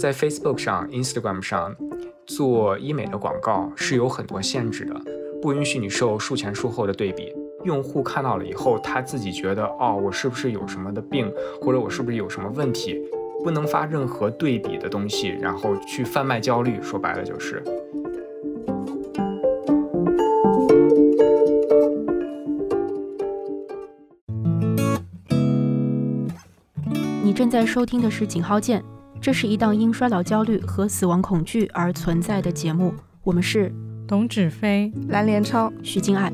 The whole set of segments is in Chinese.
在 Facebook 上、Instagram 上做医美的广告是有很多限制的，不允许你受术前术后的对比。用户看到了以后，他自己觉得哦，我是不是有什么的病，或者我是不是有什么问题，不能发任何对比的东西，然后去贩卖焦虑。说白了就是。你正在收听的是《井号键》，这是一档因衰老焦虑和死亡恐惧而存在的节目。我们是董芷飞、蓝连超、徐静爱。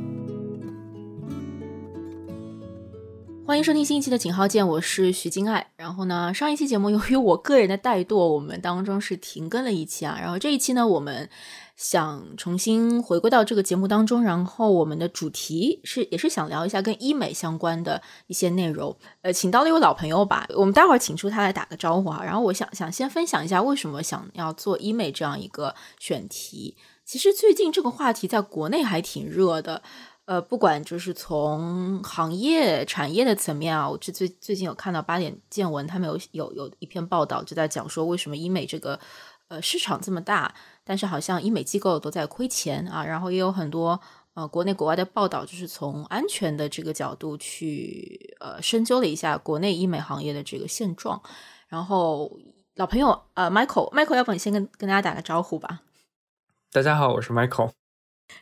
欢迎收听新一期的《井号键》，我是徐金爱。然后呢，上一期节目由于我个人的怠惰，我们当中是停更了一期啊。然后这一期呢，我们想重新回归到这个节目当中。然后我们的主题是，也是想聊一下跟医美相关的一些内容。呃，请到了一位老朋友吧，我们待会儿请出他来打个招呼哈。然后我想想先分享一下为什么想要做医美这样一个选题。其实最近这个话题在国内还挺热的。呃，不管就是从行业产业的层面啊，我这最最近有看到八点见闻，他们有有有一篇报道，就在讲说为什么医美这个呃市场这么大，但是好像医美机构都在亏钱啊。然后也有很多呃国内国外的报道，就是从安全的这个角度去呃深究了一下国内医美行业的这个现状。然后老朋友呃，Michael，Michael，要不你先跟跟大家打个招呼吧。大家好，我是 Michael。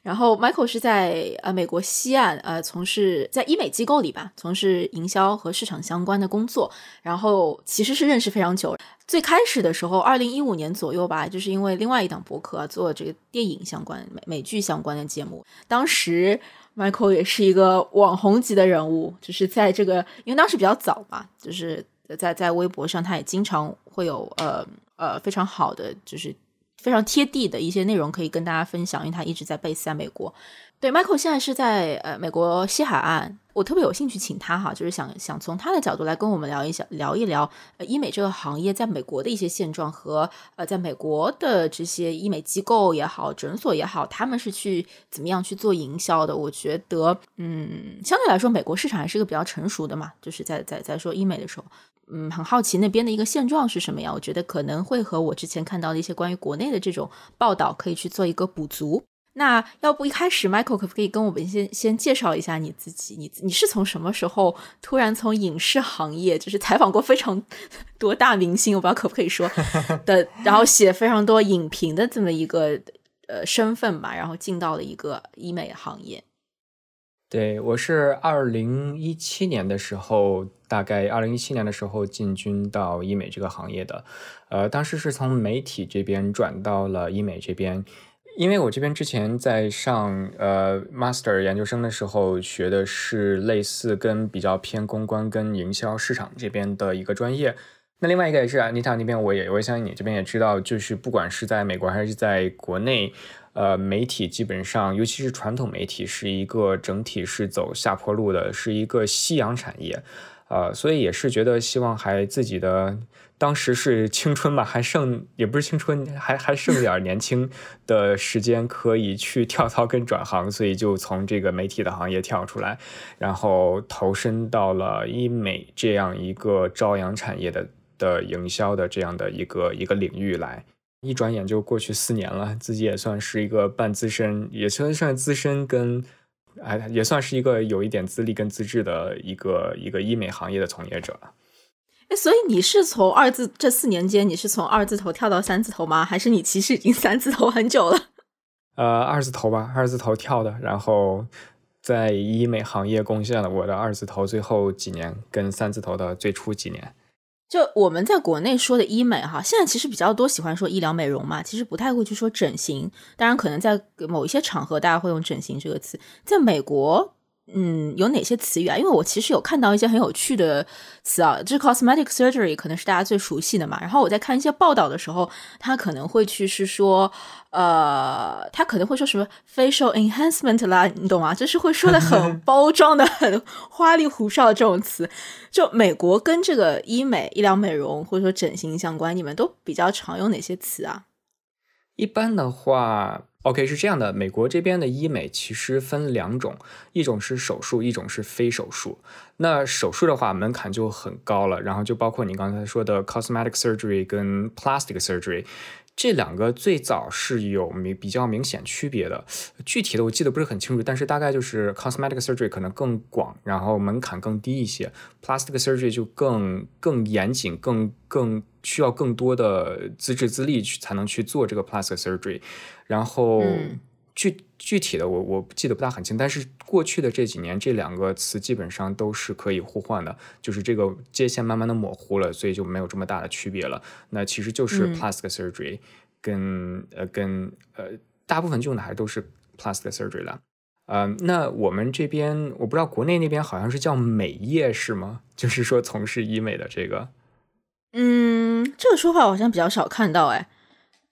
然后，Michael 是在呃美国西岸呃从事在医美机构里吧，从事营销和市场相关的工作。然后其实是认识非常久，最开始的时候，二零一五年左右吧，就是因为另外一档博客做这个电影相关美美剧相关的节目。当时 Michael 也是一个网红级的人物，就是在这个因为当时比较早嘛，就是在在微博上，他也经常会有呃呃非常好的就是。非常贴地的一些内容可以跟大家分享，因为他一直在 base 在美国。对，Michael 现在是在呃美国西海岸，我特别有兴趣请他哈，就是想想从他的角度来跟我们聊一下，聊一聊呃医美这个行业在美国的一些现状和呃在美国的这些医美机构也好，诊所也好，他们是去怎么样去做营销的？我觉得，嗯，相对来说，美国市场还是一个比较成熟的嘛，就是在在在说医美的时候。嗯，很好奇那边的一个现状是什么呀？我觉得可能会和我之前看到的一些关于国内的这种报道可以去做一个补足。那要不一开始，Michael 可不可以跟我们先先介绍一下你自己？你你是从什么时候突然从影视行业，就是采访过非常 多大明星，我不知道可不可以说 的，然后写非常多影评的这么一个呃身份吧，然后进到了一个医美行业？对，我是二零一七年的时候，大概二零一七年的时候进军到医美这个行业的。呃，当时是从媒体这边转到了医美这边，因为我这边之前在上呃 master 研究生的时候学的是类似跟比较偏公关跟营销市场这边的一个专业。那另外一个也是啊，妮塔那边我也我也相信你这边也知道，就是不管是在美国还是在国内。呃，媒体基本上，尤其是传统媒体，是一个整体是走下坡路的，是一个夕阳产业，呃，所以也是觉得希望还自己的当时是青春吧，还剩也不是青春，还还剩点年轻的时间可以去跳槽跟转行，所以就从这个媒体的行业跳出来，然后投身到了医美这样一个朝阳产业的的营销的这样的一个一个领域来。一转眼就过去四年了，自己也算是一个半资深，也算算资深跟，哎，也算是一个有一点资历跟资质的一个一个医美行业的从业者了。哎，所以你是从二字这四年间，你是从二字头跳到三字头吗？还是你其实已经三字头很久了？呃，二字头吧，二字头跳的，然后在医美行业贡献了我的二字头最后几年，跟三字头的最初几年。就我们在国内说的医美哈，现在其实比较多喜欢说医疗美容嘛，其实不太会去说整形。当然，可能在某一些场合大家会用整形这个词，在美国。嗯，有哪些词语啊？因为我其实有看到一些很有趣的词啊，就是 cosmetic surgery 可能是大家最熟悉的嘛。然后我在看一些报道的时候，他可能会去是说，呃，他可能会说什么 facial enhancement 啦，你懂吗？就是会说的很 包装的、很花里胡哨的这种词。就美国跟这个医美、医疗美容或者说整形相关，你们都比较常用哪些词啊？一般的话，OK 是这样的，美国这边的医美其实分两种，一种是手术，一种是非手术。那手术的话门槛就很高了，然后就包括你刚才说的 cosmetic surgery 跟 plastic surgery。这两个最早是有明比较明显区别的，具体的我记得不是很清楚，但是大概就是 cosmetic surgery 可能更广，然后门槛更低一些，plastic surgery 就更更严谨，更更需要更多的资质资历去才能去做这个 plastic surgery，然后具。具体的我我记得不大很清，但是过去的这几年这两个词基本上都是可以互换的，就是这个界限慢慢的模糊了，所以就没有这么大的区别了。那其实就是 plastic surgery 跟呃跟呃大部分用的还都是 plastic surgery 了。呃，那我们这边我不知道国内那边好像是叫美业是吗？就是说从事医美的这个。嗯，这个说法好像比较少看到哎。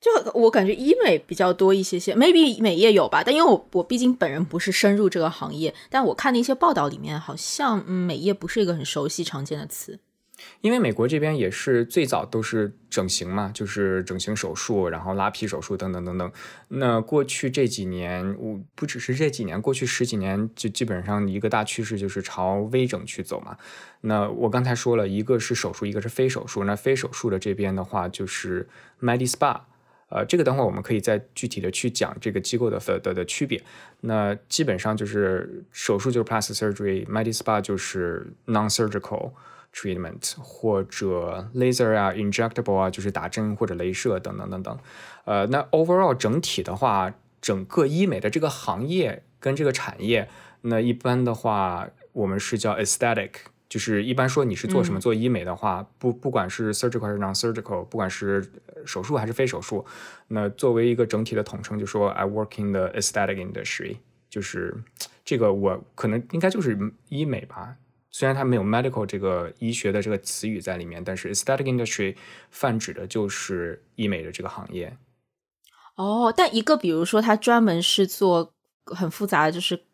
就我感觉医美比较多一些些，maybe 美业有吧，但因为我我毕竟本人不是深入这个行业，但我看的一些报道里面，好像嗯美业不是一个很熟悉常见的词。因为美国这边也是最早都是整形嘛，就是整形手术，然后拉皮手术等等等等。那过去这几年，我不只是这几年，过去十几年就基本上一个大趋势就是朝微整去走嘛。那我刚才说了一个是手术，一个是非手术。那非手术的这边的话就是 Medi Spa。呃，这个等会儿我们可以再具体的去讲这个机构的的的区别。那基本上就是手术就是 plastic surgery，medispa 就是 non-surgical treatment，或者 laser 啊，injectable 啊，就是打针或者镭射等等等等。呃，那 overall 整体的话，整个医美的这个行业跟这个产业，那一般的话，我们是叫 aesthetic。就是一般说你是做什么做医美的话，不不管是 surgical 还是 non-surgical，不管是手术还是非手术，那作为一个整体的统称，就说 I work in the aesthetic industry，就是这个我可能应该就是医美吧。虽然它没有 medical 这个医学的这个词语在里面，但是 aesthetic industry 泛指的就是医美的这个行业。哦，但一个比如说他专门是做很复杂的，就是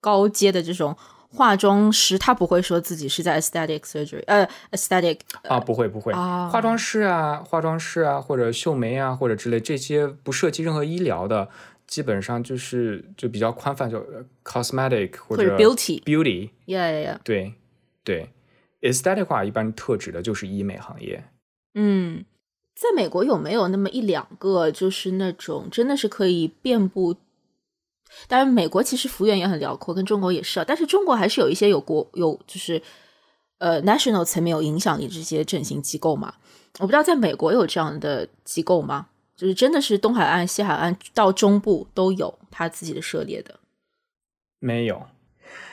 高阶的这种。化妆师他不会说自己是在 aesthetic surgery，呃，aesthetic 啊，不会不会，化妆师啊，化妆师啊，或者秀眉啊，或者之类这些不涉及任何医疗的，基本上就是就比较宽泛，就 cosmetic 或者 beauty，beauty，yeah yeah yeah，对对，aesthetic 话一般特指的就是医美行业。嗯，在美国有没有那么一两个，就是那种真的是可以遍布？当然，美国其实幅员也很辽阔，跟中国也是啊。但是中国还是有一些有国有就是呃 national 层面有影响力这些整形机构嘛。我不知道在美国有这样的机构吗？就是真的是东海岸、西海岸到中部都有他自己的涉猎的？没有，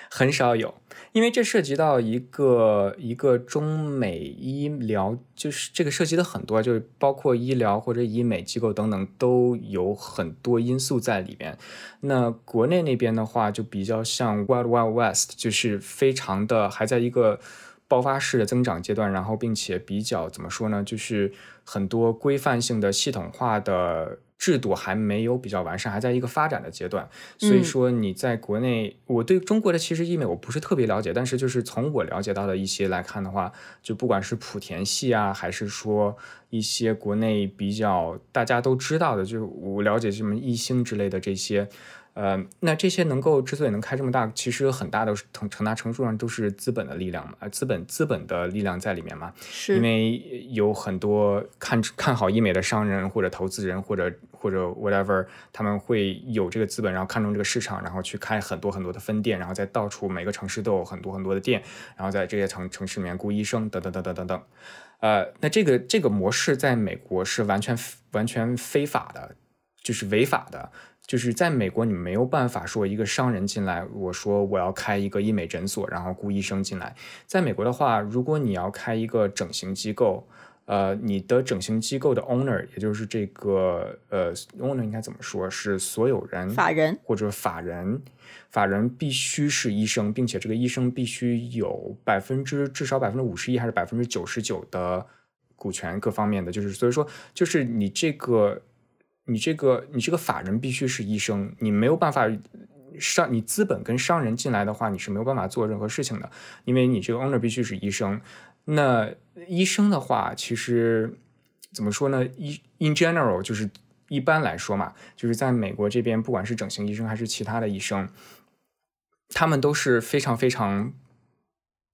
很少有。因为这涉及到一个一个中美医疗，就是这个涉及的很多，就是包括医疗或者医美机构等等，都有很多因素在里边。那国内那边的话，就比较像 Wild Wild West，就是非常的还在一个爆发式的增长阶段，然后并且比较怎么说呢，就是很多规范性的系统化的。制度还没有比较完善，还在一个发展的阶段。所以说你在国内，我对中国的其实医美我不是特别了解，但是就是从我了解到的一些来看的话，就不管是莆田系啊，还是说一些国内比较大家都知道的，就是我了解什么一星之类的这些。呃，那这些能够之所以能开这么大，其实很大的成成大程度上都是资本的力量嘛，资本资本的力量在里面嘛。是，因为有很多看看好医美的商人或者投资人或者或者 whatever，他们会有这个资本，然后看中这个市场，然后去开很多很多的分店，然后在到处每个城市都有很多很多的店，然后在这些城城市里面雇医生等等等等等等。呃，那这个这个模式在美国是完全完全非法的，就是违法的。就是在美国，你没有办法说一个商人进来，我说我要开一个医美诊所，然后雇医生进来。在美国的话，如果你要开一个整形机构，呃，你的整形机构的 owner，也就是这个呃 owner 应该怎么说？是所有人、法人或者法人，法人必须是医生，并且这个医生必须有百分之至少百分之五十一还是百分之九十九的股权，各方面的。就是所以说，就是你这个。你这个你这个法人必须是医生，你没有办法商你资本跟商人进来的话，你是没有办法做任何事情的，因为你这个 owner 必须是医生。那医生的话，其实怎么说呢？一 in general 就是一般来说嘛，就是在美国这边，不管是整形医生还是其他的医生，他们都是非常非常。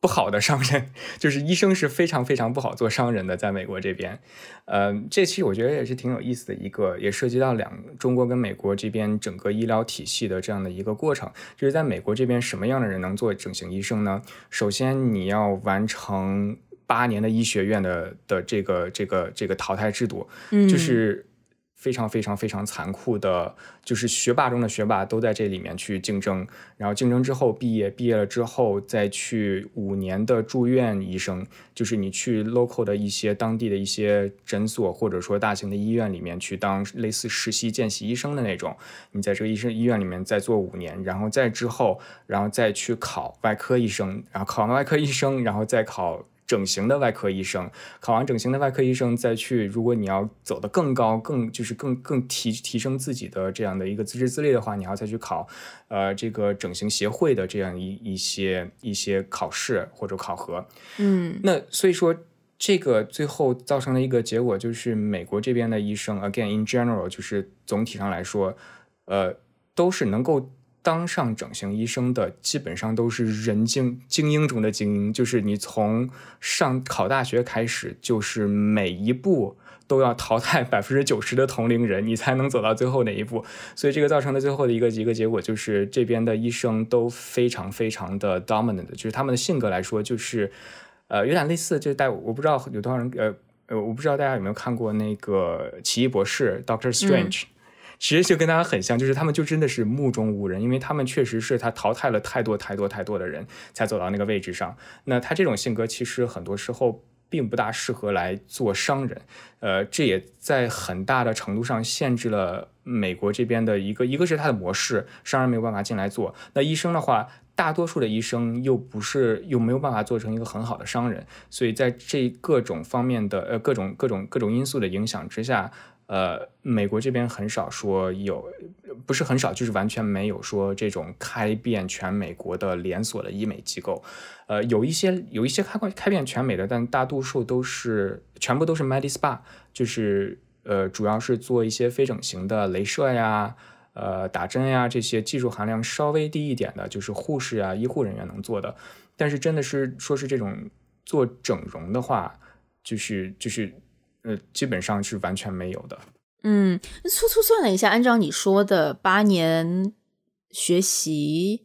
不好的商人，就是医生是非常非常不好做商人的，在美国这边，呃，这期我觉得也是挺有意思的一个，也涉及到两中国跟美国这边整个医疗体系的这样的一个过程。就是在美国这边，什么样的人能做整形医生呢？首先你要完成八年的医学院的的这个这个这个淘汰制度，就是。非常非常非常残酷的，就是学霸中的学霸都在这里面去竞争，然后竞争之后毕业，毕业了之后再去五年的住院医生，就是你去 local 的一些当地的一些诊所或者说大型的医院里面去当类似实习见习医生的那种，你在这个医生医院里面再做五年，然后再之后，然后再去考外科医生，然后考完外科医生，然后再考。整形的外科医生考完整形的外科医生再去，如果你要走得更高，更就是更更提提升自己的这样的一个资质资历的话，你要再去考，呃，这个整形协会的这样一一些一些考试或者考核。嗯，那所以说这个最后造成的一个结果就是，美国这边的医生，again in general，就是总体上来说，呃，都是能够。当上整形医生的基本上都是人精精英中的精英，就是你从上考大学开始，就是每一步都要淘汰百分之九十的同龄人，你才能走到最后那一步。所以这个造成的最后的一个一个结果就是，这边的医生都非常非常的 dominant，就是他们的性格来说，就是呃有点类似，就是带我不知道有多少人呃呃我不知道大家有没有看过那个奇异博士 Doctor Strange。其实就跟大家很像，就是他们就真的是目中无人，因为他们确实是他淘汰了太多太多太多的人才走到那个位置上。那他这种性格其实很多时候并不大适合来做商人，呃，这也在很大的程度上限制了美国这边的一个，一个是他的模式，商人没有办法进来做。那医生的话，大多数的医生又不是又没有办法做成一个很好的商人，所以在这各种方面的呃各种各种各种因素的影响之下。呃，美国这边很少说有，不是很少，就是完全没有说这种开遍全美国的连锁的医美机构。呃，有一些有一些开开遍全美的，但大多数都是全部都是 Medi Spa，就是呃，主要是做一些非整形的镭射呀、呃打针呀这些技术含量稍微低一点的，就是护士啊、医护人员能做的。但是真的是说是这种做整容的话，就是就是。呃，基本上是完全没有的。嗯，粗粗算了一下，按照你说的八年学习，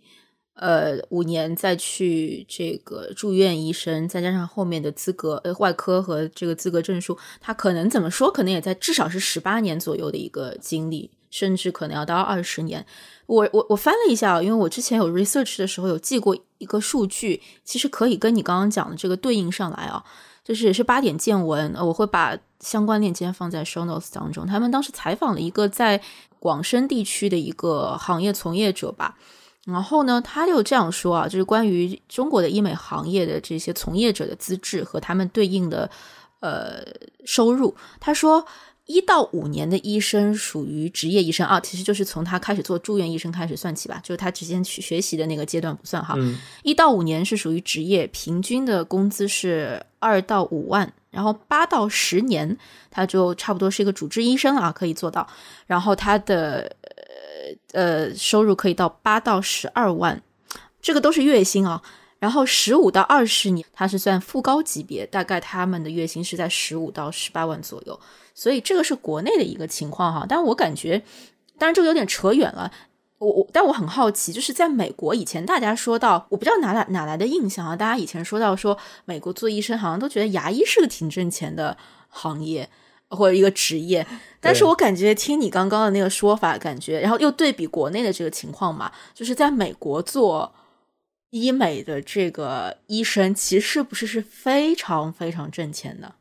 呃，五年再去这个住院医生，再加上后面的资格，呃，外科和这个资格证书，他可能怎么说，可能也在至少是十八年左右的一个经历，甚至可能要到二十年。我我我翻了一下，因为我之前有 research 的时候有记过一个数据，其实可以跟你刚刚讲的这个对应上来啊。就是也是八点见闻，我会把相关链接放在 show notes 当中。他们当时采访了一个在广深地区的一个行业从业者吧，然后呢，他就这样说啊，就是关于中国的医美行业的这些从业者的资质和他们对应的呃收入，他说。一到五年的医生属于职业医生啊，其实就是从他开始做住院医生开始算起吧，就是他之前去学习的那个阶段不算哈。一到五年是属于职业，平均的工资是二到五万，然后八到十年他就差不多是一个主治医生啊，可以做到，然后他的呃呃收入可以到八到十二万，这个都是月薪啊。然后十五到二十年他是算副高级别，大概他们的月薪是在十五到十八万左右。所以这个是国内的一个情况哈，但我感觉，当然这个有点扯远了。我我，但我很好奇，就是在美国以前，大家说到，我不知道哪来哪来的印象啊，大家以前说到说美国做医生，好像都觉得牙医是个挺挣钱的行业或者一个职业。但是我感觉听你刚刚的那个说法，感觉，然后又对比国内的这个情况嘛，就是在美国做医美的这个医生，其实是不是是非常非常挣钱的。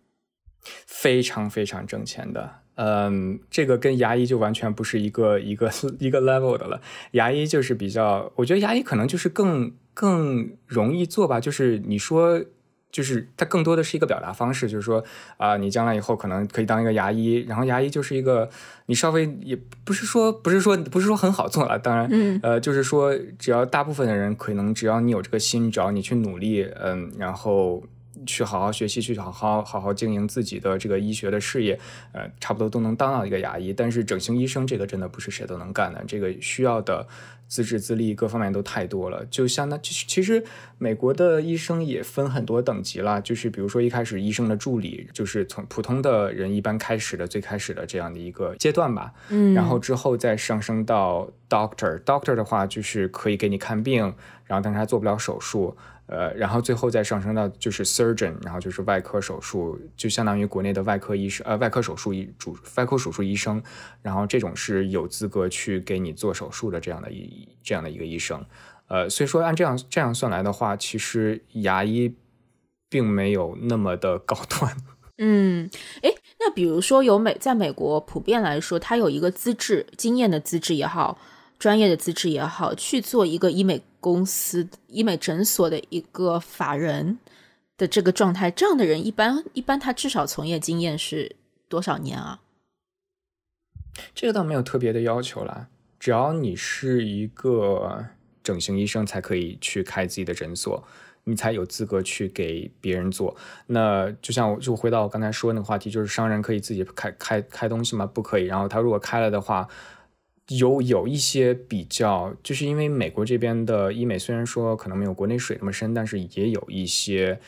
非常非常挣钱的，嗯，这个跟牙医就完全不是一个一个 一个 level 的了。牙医就是比较，我觉得牙医可能就是更更容易做吧。就是你说，就是它更多的是一个表达方式，就是说啊，你将来以后可能可以当一个牙医，然后牙医就是一个你稍微也不是说不是说不是说很好做了，当然，嗯，呃，就是说只要大部分的人可能只要你有这个心，只要你去努力，嗯，然后。去好好学习，去好好好好经营自己的这个医学的事业，呃，差不多都能当到一个牙医。但是整形医生这个真的不是谁都能干的，这个需要的资质资历各方面都太多了。就相当，其实美国的医生也分很多等级了，就是比如说一开始医生的助理，就是从普通的人一般开始的最开始的这样的一个阶段吧。嗯，然后之后再上升到 doctor，doctor 的话就是可以给你看病，然后但是他做不了手术。呃，然后最后再上升到就是 surgeon，然后就是外科手术，就相当于国内的外科医生，呃，外科手术医主，外科手术医生，然后这种是有资格去给你做手术的这样的一这样的一个医生，呃，所以说按这样这样算来的话，其实牙医并没有那么的高端。嗯，哎，那比如说有美，在美国普遍来说，他有一个资质、经验的资质也好，专业的资质也好，去做一个医美。公司医美诊所的一个法人的这个状态，这样的人一般一般他至少从业经验是多少年啊？这个倒没有特别的要求啦，只要你是一个整形医生，才可以去开自己的诊所，你才有资格去给别人做。那就像我就回到我刚才说那个话题，就是商人可以自己开开开东西吗？不可以。然后他如果开了的话。有有一些比较，就是因为美国这边的医美虽然说可能没有国内水那么深，但是也有一些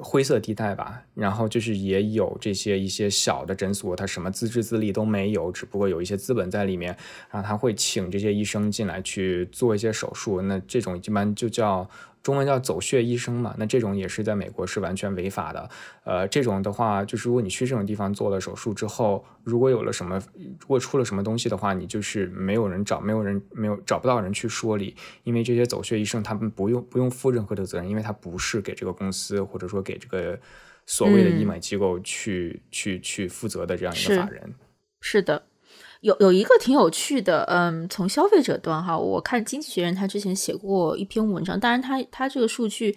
灰色地带吧。然后就是也有这些一些小的诊所，它什么资质资历都没有，只不过有一些资本在里面，然后他会请这些医生进来去做一些手术。那这种一般就叫。中文叫走穴医生嘛，那这种也是在美国是完全违法的。呃，这种的话，就是如果你去这种地方做了手术之后，如果有了什么，如果出了什么东西的话，你就是没有人找，没有人没有找不到人去说理，因为这些走穴医生他们不用不用负任何的责任，因为他不是给这个公司或者说给这个所谓的医美机构去去去负责的这样一个法人。是的。有有一个挺有趣的，嗯，从消费者端哈，我看《经济学人》他之前写过一篇文章，当然他他这个数据，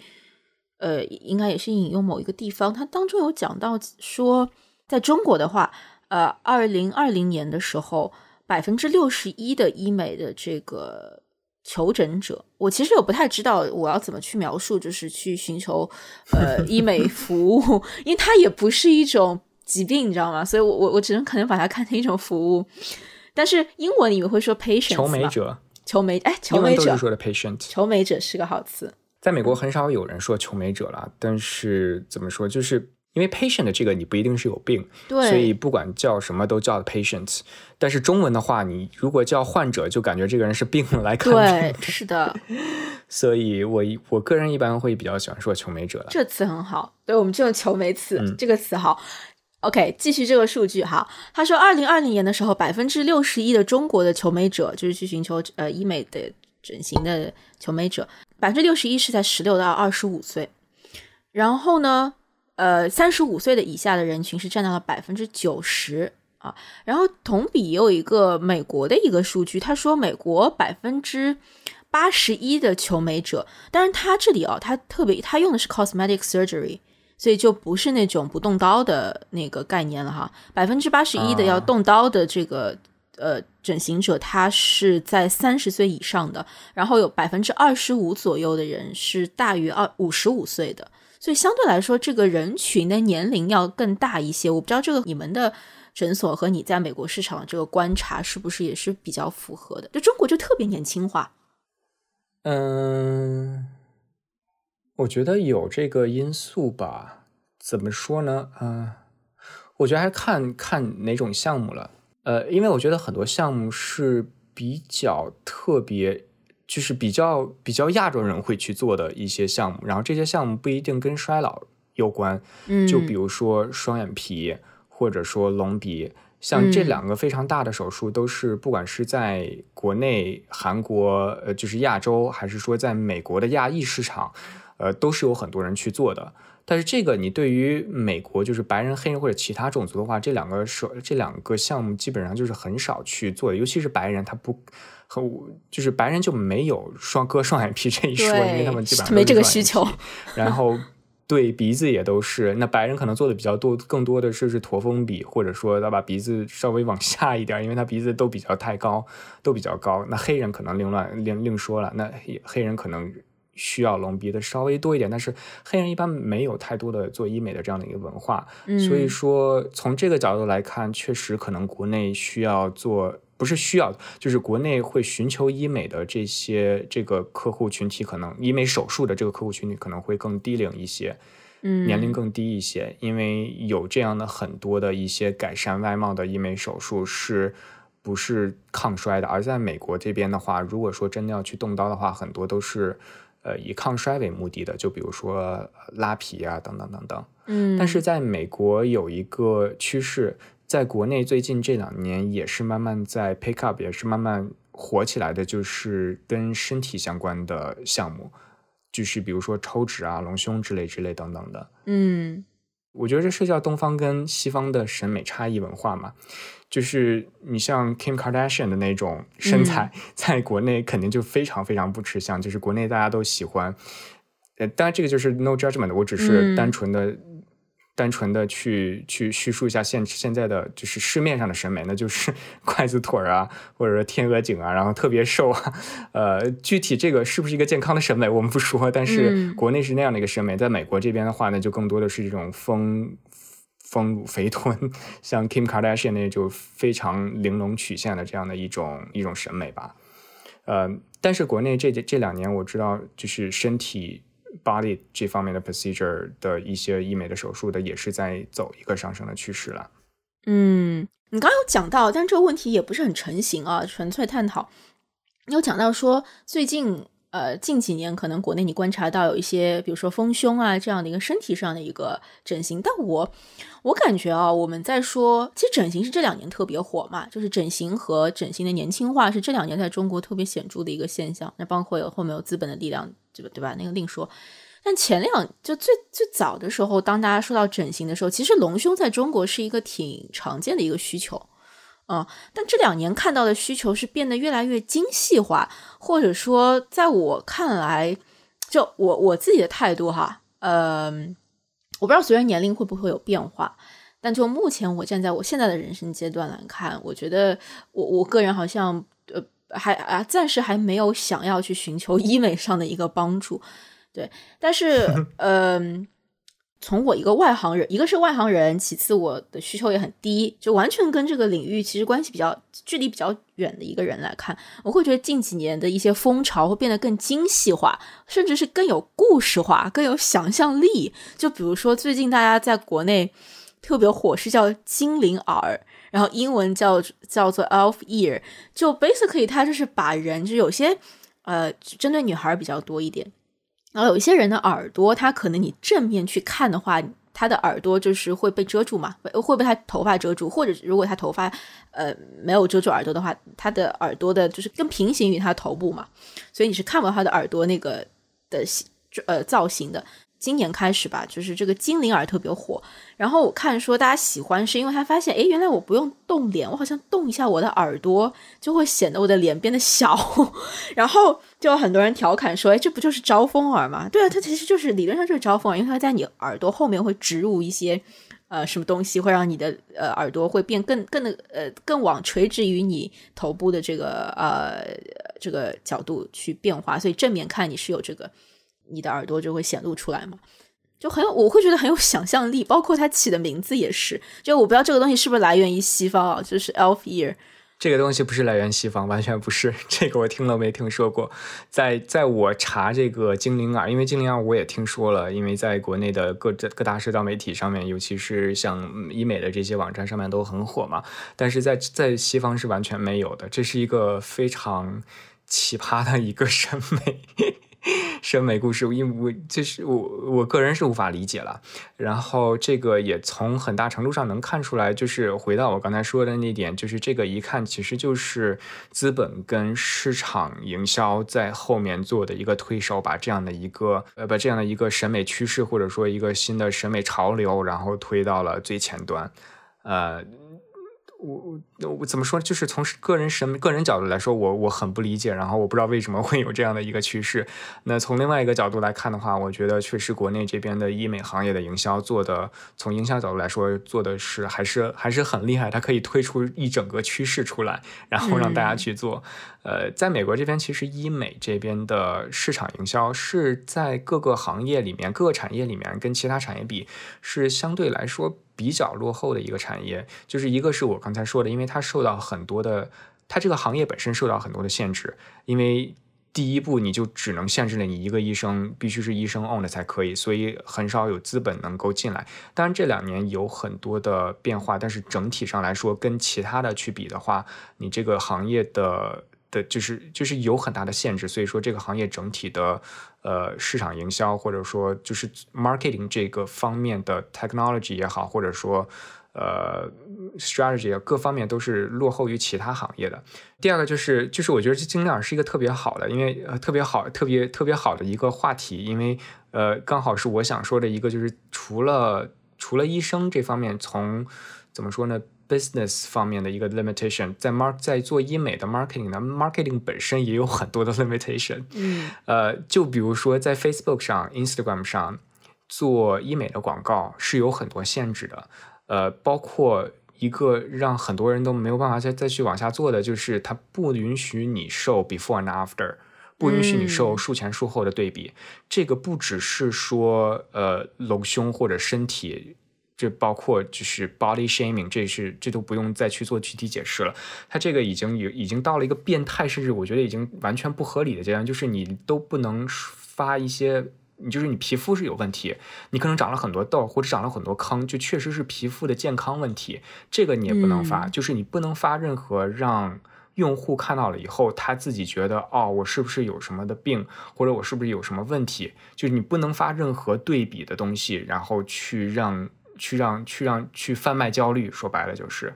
呃，应该也是引用某一个地方，他当中有讲到说，在中国的话，呃，二零二零年的时候，百分之六十一的医美的这个求诊者，我其实我不太知道我要怎么去描述，就是去寻求呃 医美服务，因为它也不是一种。疾病你知道吗？所以，我我我只能可能把它看成一种服务。但是英文你们会说 patient 求美者，求美哎，求美者说的 patient，求美者是个好词。在美国很少有人说求美者了，但是怎么说，就是因为 patient 这个你不一定是有病，对，所以不管叫什么都叫 patient。但是中文的话，你如果叫患者，就感觉这个人是病来看病。对，是的。所以我我个人一般会比较喜欢说求美者了。这词很好，对我们就用求美词这个词好。OK，继续这个数据哈。他说，二零二零年的时候，百分之六十一的中国的求美者，就是去寻求呃医美的整形的求美者，百分之六十一是在十六到二十五岁。然后呢，呃，三十五岁的以下的人群是占到了百分之九十啊。然后同比也有一个美国的一个数据，他说美国百分之八十一的求美者，但是他这里啊，他特别他用的是 cosmetic surgery。所以就不是那种不动刀的那个概念了哈，百分之八十一的要动刀的这个呃整形者，他是在三十岁以上的，然后有百分之二十五左右的人是大于二五十五岁的，所以相对来说，这个人群的年龄要更大一些。我不知道这个你们的诊所和你在美国市场的这个观察是不是也是比较符合的？就中国就特别年轻化，嗯。我觉得有这个因素吧，怎么说呢？嗯，我觉得还是看看哪种项目了。呃，因为我觉得很多项目是比较特别，就是比较比较亚洲人会去做的一些项目。然后这些项目不一定跟衰老有关。嗯，就比如说双眼皮，或者说隆鼻，像这两个非常大的手术，都是不管是在国内、韩国，呃，就是亚洲，还是说在美国的亚裔市场。呃，都是有很多人去做的，但是这个你对于美国就是白人、黑人或者其他种族的话，这两个手这两个项目基本上就是很少去做的，尤其是白人，他不和就是白人就没有双割双眼皮这一说，因为他们基本上没这个需求。然后对鼻子也都是，那白人可能做的比较多，更多的是是驼峰鼻，或者说他把鼻子稍微往下一点，因为他鼻子都比较太高，都比较高。那黑人可能另乱另另说了，那黑人可能。需要隆鼻的稍微多一点，但是黑人一般没有太多的做医美的这样的一个文化，所以说从这个角度来看，确实可能国内需要做。不是需要，就是国内会寻求医美的这些这个客户群体，可能医美手术的这个客户群体可能会更低龄一些，嗯，年龄更低一些，因为有这样的很多的一些改善外貌的医美手术是不是抗衰的？而在美国这边的话，如果说真的要去动刀的话，很多都是呃以抗衰为目的的，就比如说拉皮啊等等等等，嗯，但是在美国有一个趋势。在国内最近这两年也是慢慢在 pick up，也是慢慢火起来的，就是跟身体相关的项目，就是比如说抽脂啊、隆胸之类之类等等的。嗯，我觉得这涉及到东方跟西方的审美差异文化嘛，就是你像 Kim Kardashian 的那种身材，在国内肯定就非常非常不吃香，就是国内大家都喜欢。呃，当然这个就是 no judgment，我只是单纯的。单纯的去去叙述一下现现在的就是市面上的审美，那就是 筷子腿啊，或者说天鹅颈啊，然后特别瘦啊，呃，具体这个是不是一个健康的审美，我们不说，但是国内是那样的一个审美，在美国这边的话呢，就更多的是这种丰丰乳肥臀，像 Kim Kardashian 那就非常玲珑曲线的这样的一种一种审美吧，呃，但是国内这这两年我知道就是身体。Body 这方面的 procedure 的一些医美的手术的也是在走一个上升的趋势了。嗯，你刚刚有讲到，但这个问题也不是很成型啊，纯粹探讨。你有讲到说最近呃近几年可能国内你观察到有一些，比如说丰胸啊这样的一个身体上的一个整形，但我我感觉啊，我们在说，其实整形是这两年特别火嘛，就是整形和整形的年轻化是这两年在中国特别显著的一个现象。那包括有后面有资本的力量。对吧？对吧？那个另说。但前两就最最早的时候，当大家说到整形的时候，其实隆胸在中国是一个挺常见的一个需求，嗯。但这两年看到的需求是变得越来越精细化，或者说，在我看来，就我我自己的态度哈，嗯，我不知道随着年龄会不会有变化，但就目前我站在我现在的人生阶段来看，我觉得我我个人好像呃。还啊，暂时还没有想要去寻求医美上的一个帮助，对。但是，嗯，从我一个外行人，一个是外行人，其次我的需求也很低，就完全跟这个领域其实关系比较距离比较远的一个人来看，我会觉得近几年的一些风潮会变得更精细化，甚至是更有故事化、更有想象力。就比如说最近大家在国内特别火，是叫精灵耳。然后英文叫叫做 elf ear，就 basically 它就是把人就有些呃针对女孩比较多一点，然后有一些人的耳朵，它可能你正面去看的话，他的耳朵就是会被遮住嘛，会被他头发遮住，或者如果他头发呃没有遮住耳朵的话，他的耳朵的就是更平行于他头部嘛，所以你是看不到他的耳朵那个的形呃造型的。今年开始吧，就是这个精灵耳特别火。然后我看说大家喜欢，是因为他发现，哎，原来我不用动脸，我好像动一下我的耳朵，就会显得我的脸变得小。然后就有很多人调侃说，哎，这不就是招风耳吗？对啊，它其实就是理论上就是招风耳，因为它在你耳朵后面会植入一些呃什么东西，会让你的呃耳朵会变更更的呃更往垂直于你头部的这个呃这个角度去变化，所以正面看你是有这个。你的耳朵就会显露出来嘛，就很有，我会觉得很有想象力，包括它起的名字也是。就我不知道这个东西是不是来源于西方啊，就是 elf ear。这个东西不是来源西方，完全不是。这个我听都没听说过。在在我查这个精灵耳，因为精灵耳我也听说了，因为在国内的各各大社交媒体上面，尤其是像医美的这些网站上面都很火嘛。但是在在西方是完全没有的，这是一个非常奇葩的一个审美。审美故事，因为我就是我我个人是无法理解了。然后这个也从很大程度上能看出来，就是回到我刚才说的那点，就是这个一看其实就是资本跟市场营销在后面做的一个推手，把这样的一个呃把这样的一个审美趋势或者说一个新的审美潮流，然后推到了最前端。呃，我我我怎么说？就是从个人审个人角度来说，我我很不理解。然后我不知道为什么会有这样的一个趋势。那从另外一个角度来看的话，我觉得确实国内这边的医美行业的营销做的，从营销角度来说做的是还是还是很厉害。它可以推出一整个趋势出来，然后让大家去做。呃，在美国这边，其实医美这边的市场营销是在各个行业里面、各个产业里面跟其他产业比是相对来说。比较落后的一个产业，就是一个是我刚才说的，因为它受到很多的，它这个行业本身受到很多的限制。因为第一步你就只能限制了你一个医生，必须是医生 own 的才可以，所以很少有资本能够进来。当然这两年有很多的变化，但是整体上来说，跟其他的去比的话，你这个行业的。的就是就是有很大的限制，所以说这个行业整体的呃市场营销或者说就是 marketing 这个方面的 technology 也好，或者说呃 strategy 各方面都是落后于其他行业的。第二个就是就是我觉得这精链是一个特别好的，因为特别好特别特别好的一个话题，因为呃刚好是我想说的一个，就是除了除了医生这方面，从怎么说呢？business 方面的一个 limitation，在 mark 在做医美的 marketing 呢，marketing 本身也有很多的 limitation。嗯，呃，就比如说在 Facebook 上、Instagram 上做医美的广告是有很多限制的。呃，包括一个让很多人都没有办法再再去往下做的，就是它不允许你受 before and after，不允许你受术前术后的对比。这个不只是说呃隆胸或者身体。这包括就是 body shaming，这是这都不用再去做具体解释了。它这个已经有已经到了一个变态，甚至我觉得已经完全不合理的阶段。就是你都不能发一些，你就是你皮肤是有问题，你可能长了很多痘或者长了很多坑，就确实是皮肤的健康问题，这个你也不能发。就是你不能发任何让用户看到了以后，他自己觉得哦，我是不是有什么的病，或者我是不是有什么问题？就是你不能发任何对比的东西，然后去让。去让去让去贩卖焦虑，说白了就是，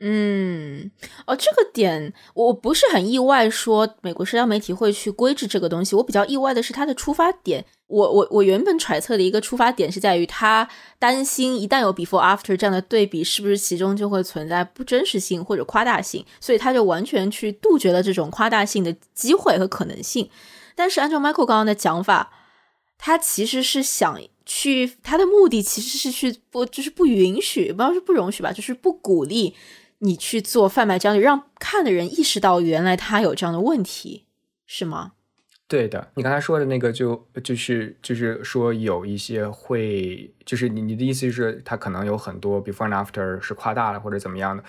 嗯，哦，这个点我不是很意外，说美国社交媒体会去规制这个东西。我比较意外的是它的出发点。我我我原本揣测的一个出发点是在于他担心一旦有 before after 这样的对比，是不是其中就会存在不真实性或者夸大性，所以他就完全去杜绝了这种夸大性的机会和可能性。但是按照 Michael 刚刚的讲法，他其实是想。去他的目的其实是去不就是不允许，不要说不容许吧，就是不鼓励你去做贩卖焦虑，让看的人意识到原来他有这样的问题，是吗？对的，你刚才说的那个就就是就是说有一些会，就是你你的意思就是他可能有很多 before and after 是夸大了或者怎么样的，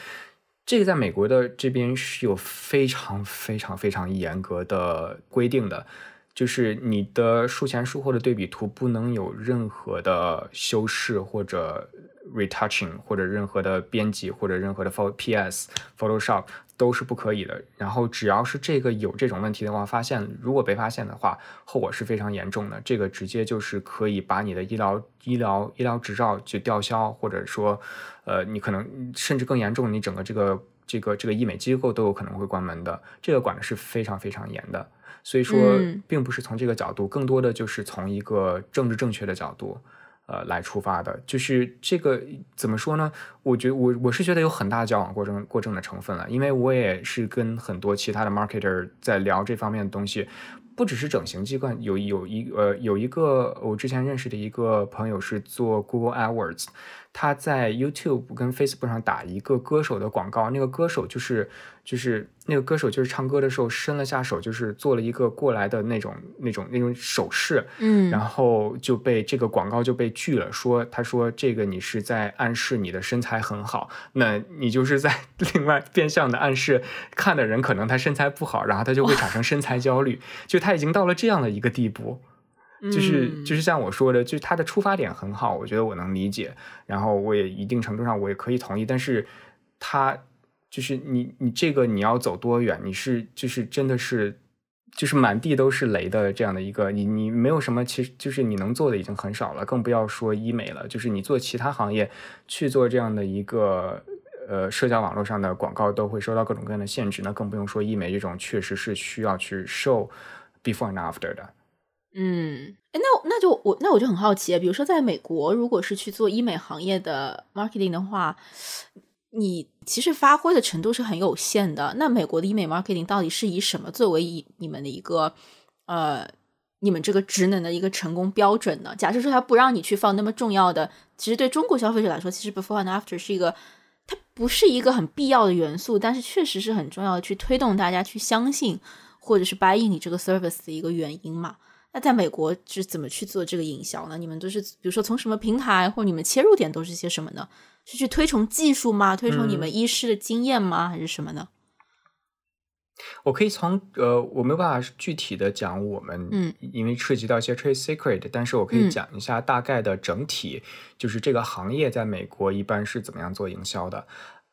这个在美国的这边是有非常非常非常严格的规定的。就是你的术前术后的对比图不能有任何的修饰或者 retouching 或者任何的编辑或者任何的 p h o p s Photoshop 都是不可以的。然后只要是这个有这种问题的话，发现如果被发现的话，后果是非常严重的。这个直接就是可以把你的医疗医疗医疗执照就吊销，或者说，呃，你可能甚至更严重，你整个这个这个这个医美机构都有可能会关门的。这个管的是非常非常严的。所以说，并不是从这个角度，更多的就是从一个政治正确的角度，呃，来出发的。就是这个怎么说呢？我觉我我是觉得有很大的交往过正过正的成分了，因为我也是跟很多其他的 marketer 在聊这方面的东西。不只是整形机构，有有一呃有一个我之前认识的一个朋友是做 Google AdWords，他在 YouTube 跟 Facebook 上打一个歌手的广告，那个歌手就是就是那个歌手就是唱歌的时候伸了下手，就是做了一个过来的那种那种那种手势，嗯，然后就被这个广告就被拒了，说他说这个你是在暗示你的身材很好，那你就是在 另外变相的暗示看的人可能他身材不好，然后他就会产生身材焦虑，就。他已经到了这样的一个地步，就是就是像我说的，就是他的出发点很好，我觉得我能理解，然后我也一定程度上我也可以同意。但是，他就是你你这个你要走多远？你是就是真的是就是满地都是雷的这样的一个，你你没有什么，其实就是你能做的已经很少了，更不要说医美了。就是你做其他行业去做这样的一个呃社交网络上的广告，都会受到各种各样的限制，那更不用说医美这种确实是需要去 show。Before and after 的，嗯，哎，那那就我那我就很好奇，比如说在美国，如果是去做医美行业的 marketing 的话，你其实发挥的程度是很有限的。那美国的医美 marketing 到底是以什么作为以你们的一个呃，你们这个职能的一个成功标准呢？假设说他不让你去放那么重要的，其实对中国消费者来说，其实 before and after 是一个，它不是一个很必要的元素，但是确实是很重要的，去推动大家去相信或者是 buy in 你这个 service 的一个原因嘛。那在美国是怎么去做这个营销呢？你们都是比如说从什么平台，或者你们切入点都是些什么呢？是去推崇技术吗？推崇你们医师的经验吗？还是什么呢？我可以从呃，我没有办法具体的讲我们，嗯，因为涉及到一些 trade secret，但是我可以讲一下大概的整体，就是这个行业在美国一般是怎么样做营销的。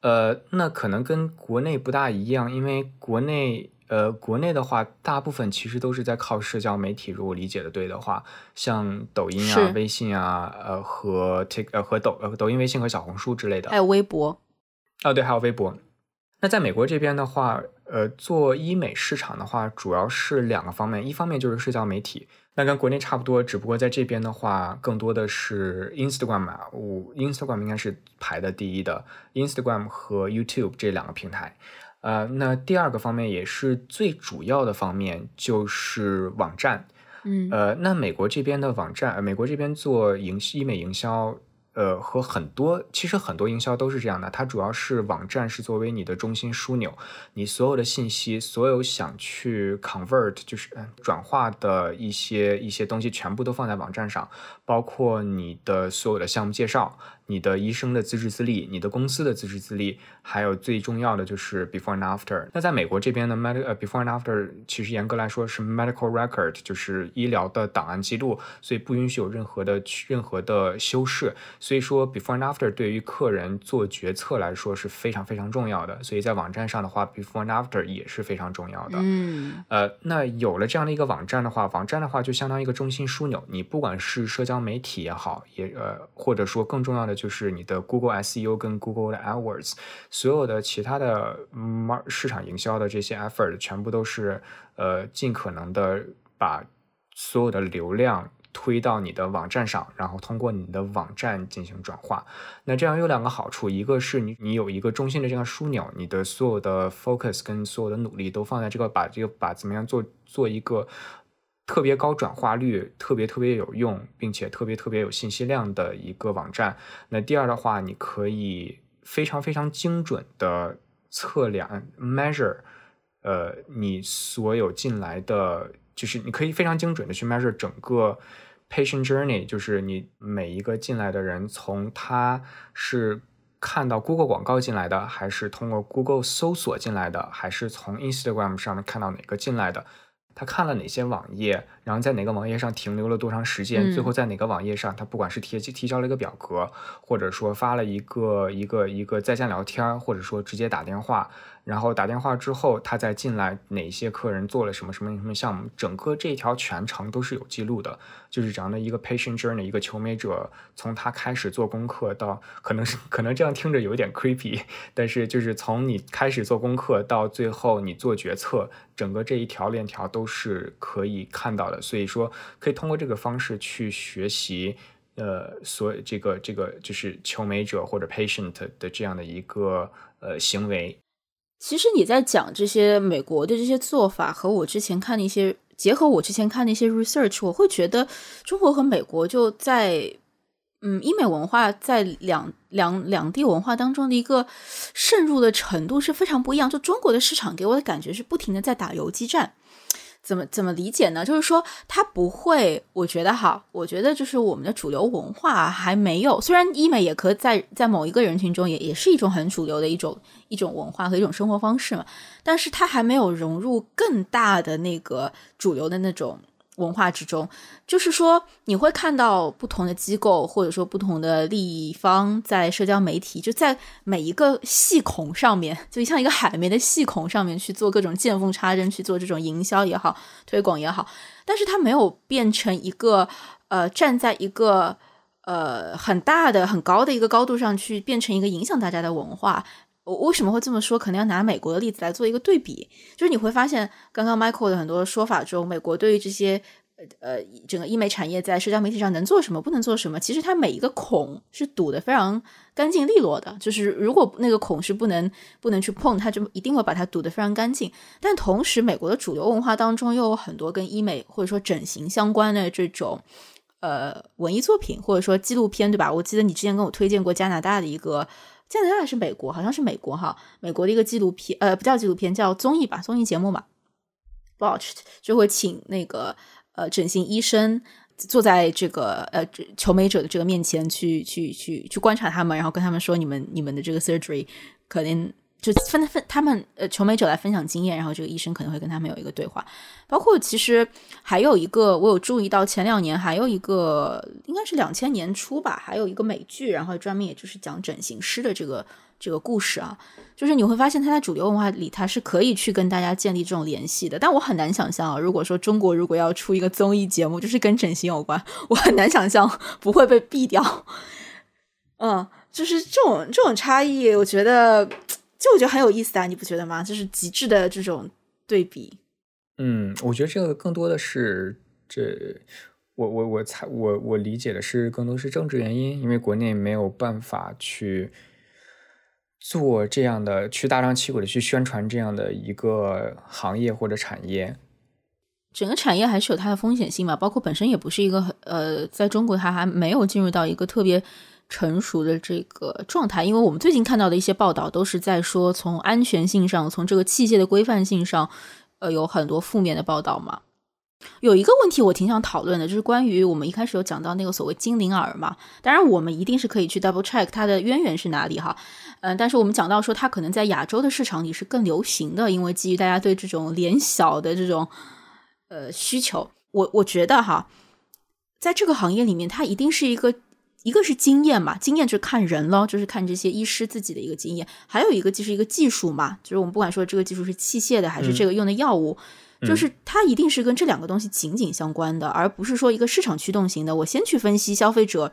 呃，那可能跟国内不大一样，因为国内呃，国内的话，大部分其实都是在靠社交媒体，如果理解的对的话，像抖音啊、微信啊，呃，和 Tik 呃和抖呃抖音、微信和小红书之类的，还有微博。哦，对，还有微博。那在美国这边的话，呃，做医美市场的话，主要是两个方面，一方面就是社交媒体，那跟国内差不多，只不过在这边的话，更多的是 Instagram 啊，我 Instagram 应该是排的第一的，Instagram 和 YouTube 这两个平台。呃，那第二个方面也是最主要的方面就是网站，嗯，呃，那美国这边的网站，美国这边做营医美营销。呃，和很多其实很多营销都是这样的，它主要是网站是作为你的中心枢纽，你所有的信息，所有想去 convert 就是转化的一些一些东西，全部都放在网站上，包括你的所有的项目介绍。你的医生的资质资历，你的公司的资质资历，还有最重要的就是 before and after。那在美国这边呢，med 呃 before and after 其实严格来说是 medical record，就是医疗的档案记录，所以不允许有任何的任何的修饰。所以说 before and after 对于客人做决策来说是非常非常重要的。所以在网站上的话，before and after 也是非常重要的。嗯，呃，那有了这样的一个网站的话，网站的话就相当于一个中心枢纽。你不管是社交媒体也好，也呃或者说更重要的。就是你的 Google SEO 跟 Google 的 AdWords，所有的其他的 mark 市场营销的这些 effort，全部都是呃尽可能的把所有的流量推到你的网站上，然后通过你的网站进行转化。那这样有两个好处，一个是你你有一个中心的这样枢纽，你的所有的 focus 跟所有的努力都放在这个把这个把怎么样做做一个。特别高转化率、特别特别有用，并且特别特别有信息量的一个网站。那第二的话，你可以非常非常精准的测量 measure，呃，你所有进来的，就是你可以非常精准的去 measure 整个 patient journey，就是你每一个进来的人，从他是看到 Google 广告进来的，还是通过 Google 搜索进来的，还是从 Instagram 上面看到哪个进来的。他看了哪些网页，然后在哪个网页上停留了多长时间，最后在哪个网页上，他不管是提提交了一个表格，或者说发了一个一个一个在线聊天，或者说直接打电话。然后打电话之后，他再进来，哪些客人做了什么什么什么项目，整个这条全程都是有记录的。就是这样的一个 patient journey，一个求美者从他开始做功课到，可能是可能这样听着有点 creepy，但是就是从你开始做功课到最后你做决策，整个这一条链条都是可以看到的。所以说，可以通过这个方式去学习，呃，所这个这个就是求美者或者 patient 的这样的一个呃行为。其实你在讲这些美国的这些做法和我之前看的一些，结合我之前看的一些 research，我会觉得中国和美国就在嗯英美文化在两两两地文化当中的一个渗入的程度是非常不一样。就中国的市场给我的感觉是不停的在打游击战。怎么怎么理解呢？就是说，它不会，我觉得哈，我觉得就是我们的主流文化还没有。虽然医美也可在在某一个人群中也也是一种很主流的一种一种文化和一种生活方式嘛，但是它还没有融入更大的那个主流的那种。文化之中，就是说你会看到不同的机构或者说不同的利益方在社交媒体，就在每一个细孔上面，就像一个海绵的细孔上面去做各种见缝插针，去做这种营销也好，推广也好，但是它没有变成一个呃站在一个呃很大的很高的一个高度上去变成一个影响大家的文化。我为什么会这么说？可能要拿美国的例子来做一个对比，就是你会发现，刚刚 Michael 的很多说法中，美国对于这些呃，整个医美产业在社交媒体上能做什么，不能做什么？其实它每一个孔是堵得非常干净利落的。就是如果那个孔是不能不能去碰，它就一定会把它堵得非常干净。但同时，美国的主流文化当中又有很多跟医美或者说整形相关的这种呃文艺作品，或者说纪录片，对吧？我记得你之前跟我推荐过加拿大的一个，加拿大是美国？好像是美国哈，美国的一个纪录片，呃，不叫纪录片，叫综艺吧，综艺节目嘛。Watched 就会请那个。呃，整形医生坐在这个呃求美者的这个面前，去去去去观察他们，然后跟他们说：“你们你们的这个 surgery 可能就分分他们呃求美者来分享经验，然后这个医生可能会跟他们有一个对话。包括其实还有一个，我有注意到前两年还有一个，应该是两千年初吧，还有一个美剧，然后专门也就是讲整形师的这个。”这个故事啊，就是你会发现他在主流文化里，他是可以去跟大家建立这种联系的。但我很难想象啊，如果说中国如果要出一个综艺节目，就是跟整形有关，我很难想象不会被毙掉。嗯，就是这种这种差异，我觉得就我觉得很有意思啊，你不觉得吗？就是极致的这种对比。嗯，我觉得这个更多的是这，我我我猜我我理解的是更多是政治原因，因为国内没有办法去。做这样的去大张旗鼓的去宣传这样的一个行业或者产业，整个产业还是有它的风险性嘛？包括本身也不是一个呃，在中国它还没有进入到一个特别成熟的这个状态。因为我们最近看到的一些报道都是在说，从安全性上，从这个器械的规范性上，呃，有很多负面的报道嘛。有一个问题我挺想讨论的，就是关于我们一开始有讲到那个所谓精灵耳嘛。当然，我们一定是可以去 double check 它的渊源是哪里哈。嗯，但是我们讲到说它可能在亚洲的市场里是更流行的，因为基于大家对这种脸小的这种呃需求。我我觉得哈，在这个行业里面，它一定是一个一个是经验嘛，经验就是看人咯，就是看这些医师自己的一个经验。还有一个就是一个技术嘛，就是我们不管说这个技术是器械的还是这个用的药物。就是它一定是跟这两个东西紧紧相关的，而不是说一个市场驱动型的。我先去分析消费者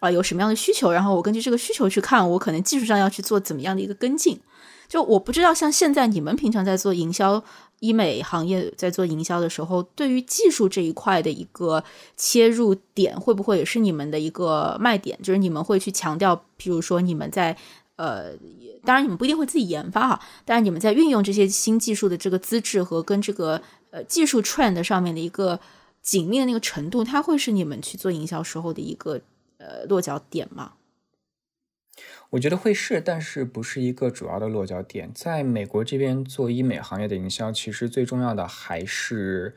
啊有什么样的需求，然后我根据这个需求去看，我可能技术上要去做怎么样的一个跟进。就我不知道，像现在你们平常在做营销医美行业，在做营销的时候，对于技术这一块的一个切入点，会不会也是你们的一个卖点？就是你们会去强调，譬如说你们在。呃，当然你们不一定会自己研发哈，但是你们在运用这些新技术的这个资质和跟这个呃技术 trend 上面的一个紧密的那个程度，它会是你们去做营销时候的一个呃落脚点吗？我觉得会是，但是不是一个主要的落脚点。在美国这边做医美行业的营销，其实最重要的还是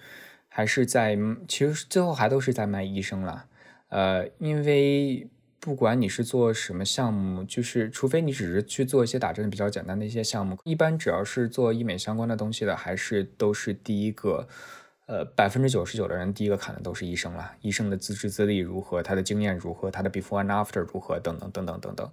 还是在，其实最后还都是在卖医生了。呃，因为。不管你是做什么项目，就是除非你只是去做一些打针比较简单的一些项目，一般只要是做医美相关的东西的，还是都是第一个，呃，百分之九十九的人第一个看的都是医生了。医生的资质资历如何，他的经验如何，他的 before and after 如何，等等等等等等。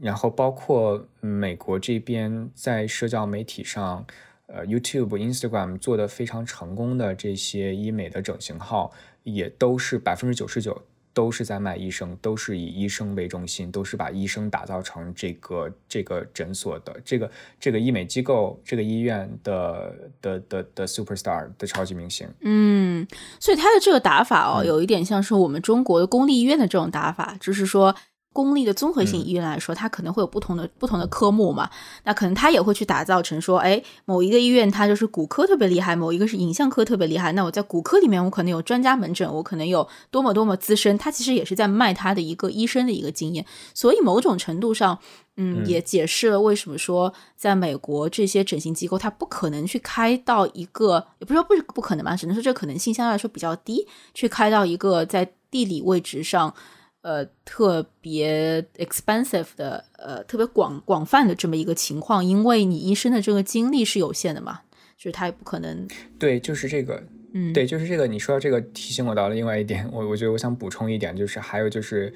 然后包括美国这边在社交媒体上，呃，YouTube、Instagram 做的非常成功的这些医美的整形号，也都是百分之九十九。都是在卖医生，都是以医生为中心，都是把医生打造成这个这个诊所的这个这个医美机构、这个医院的的的的 super star 的超级明星。嗯，所以他的这个打法哦，有一点像是我们中国的公立医院的这种打法，就是说。公立的综合性医院来说，它可能会有不同的不同的科目嘛？那可能它也会去打造成说，哎，某一个医院它就是骨科特别厉害，某一个是影像科特别厉害。那我在骨科里面，我可能有专家门诊，我可能有多么多么资深。它其实也是在卖它的一个医生的一个经验。所以某种程度上，嗯，也解释了为什么说在美国这些整形机构它不可能去开到一个，也不是说不是不可能吧，只能说这可能性相对来说比较低，去开到一个在地理位置上。呃，特别 expensive 的，呃，特别广广泛的这么一个情况，因为你医生的这个精力是有限的嘛，就是他也不可能。对，就是这个，嗯，对，就是这个。你说到这个，提醒我到了另外一点，我我觉得我想补充一点，就是还有就是，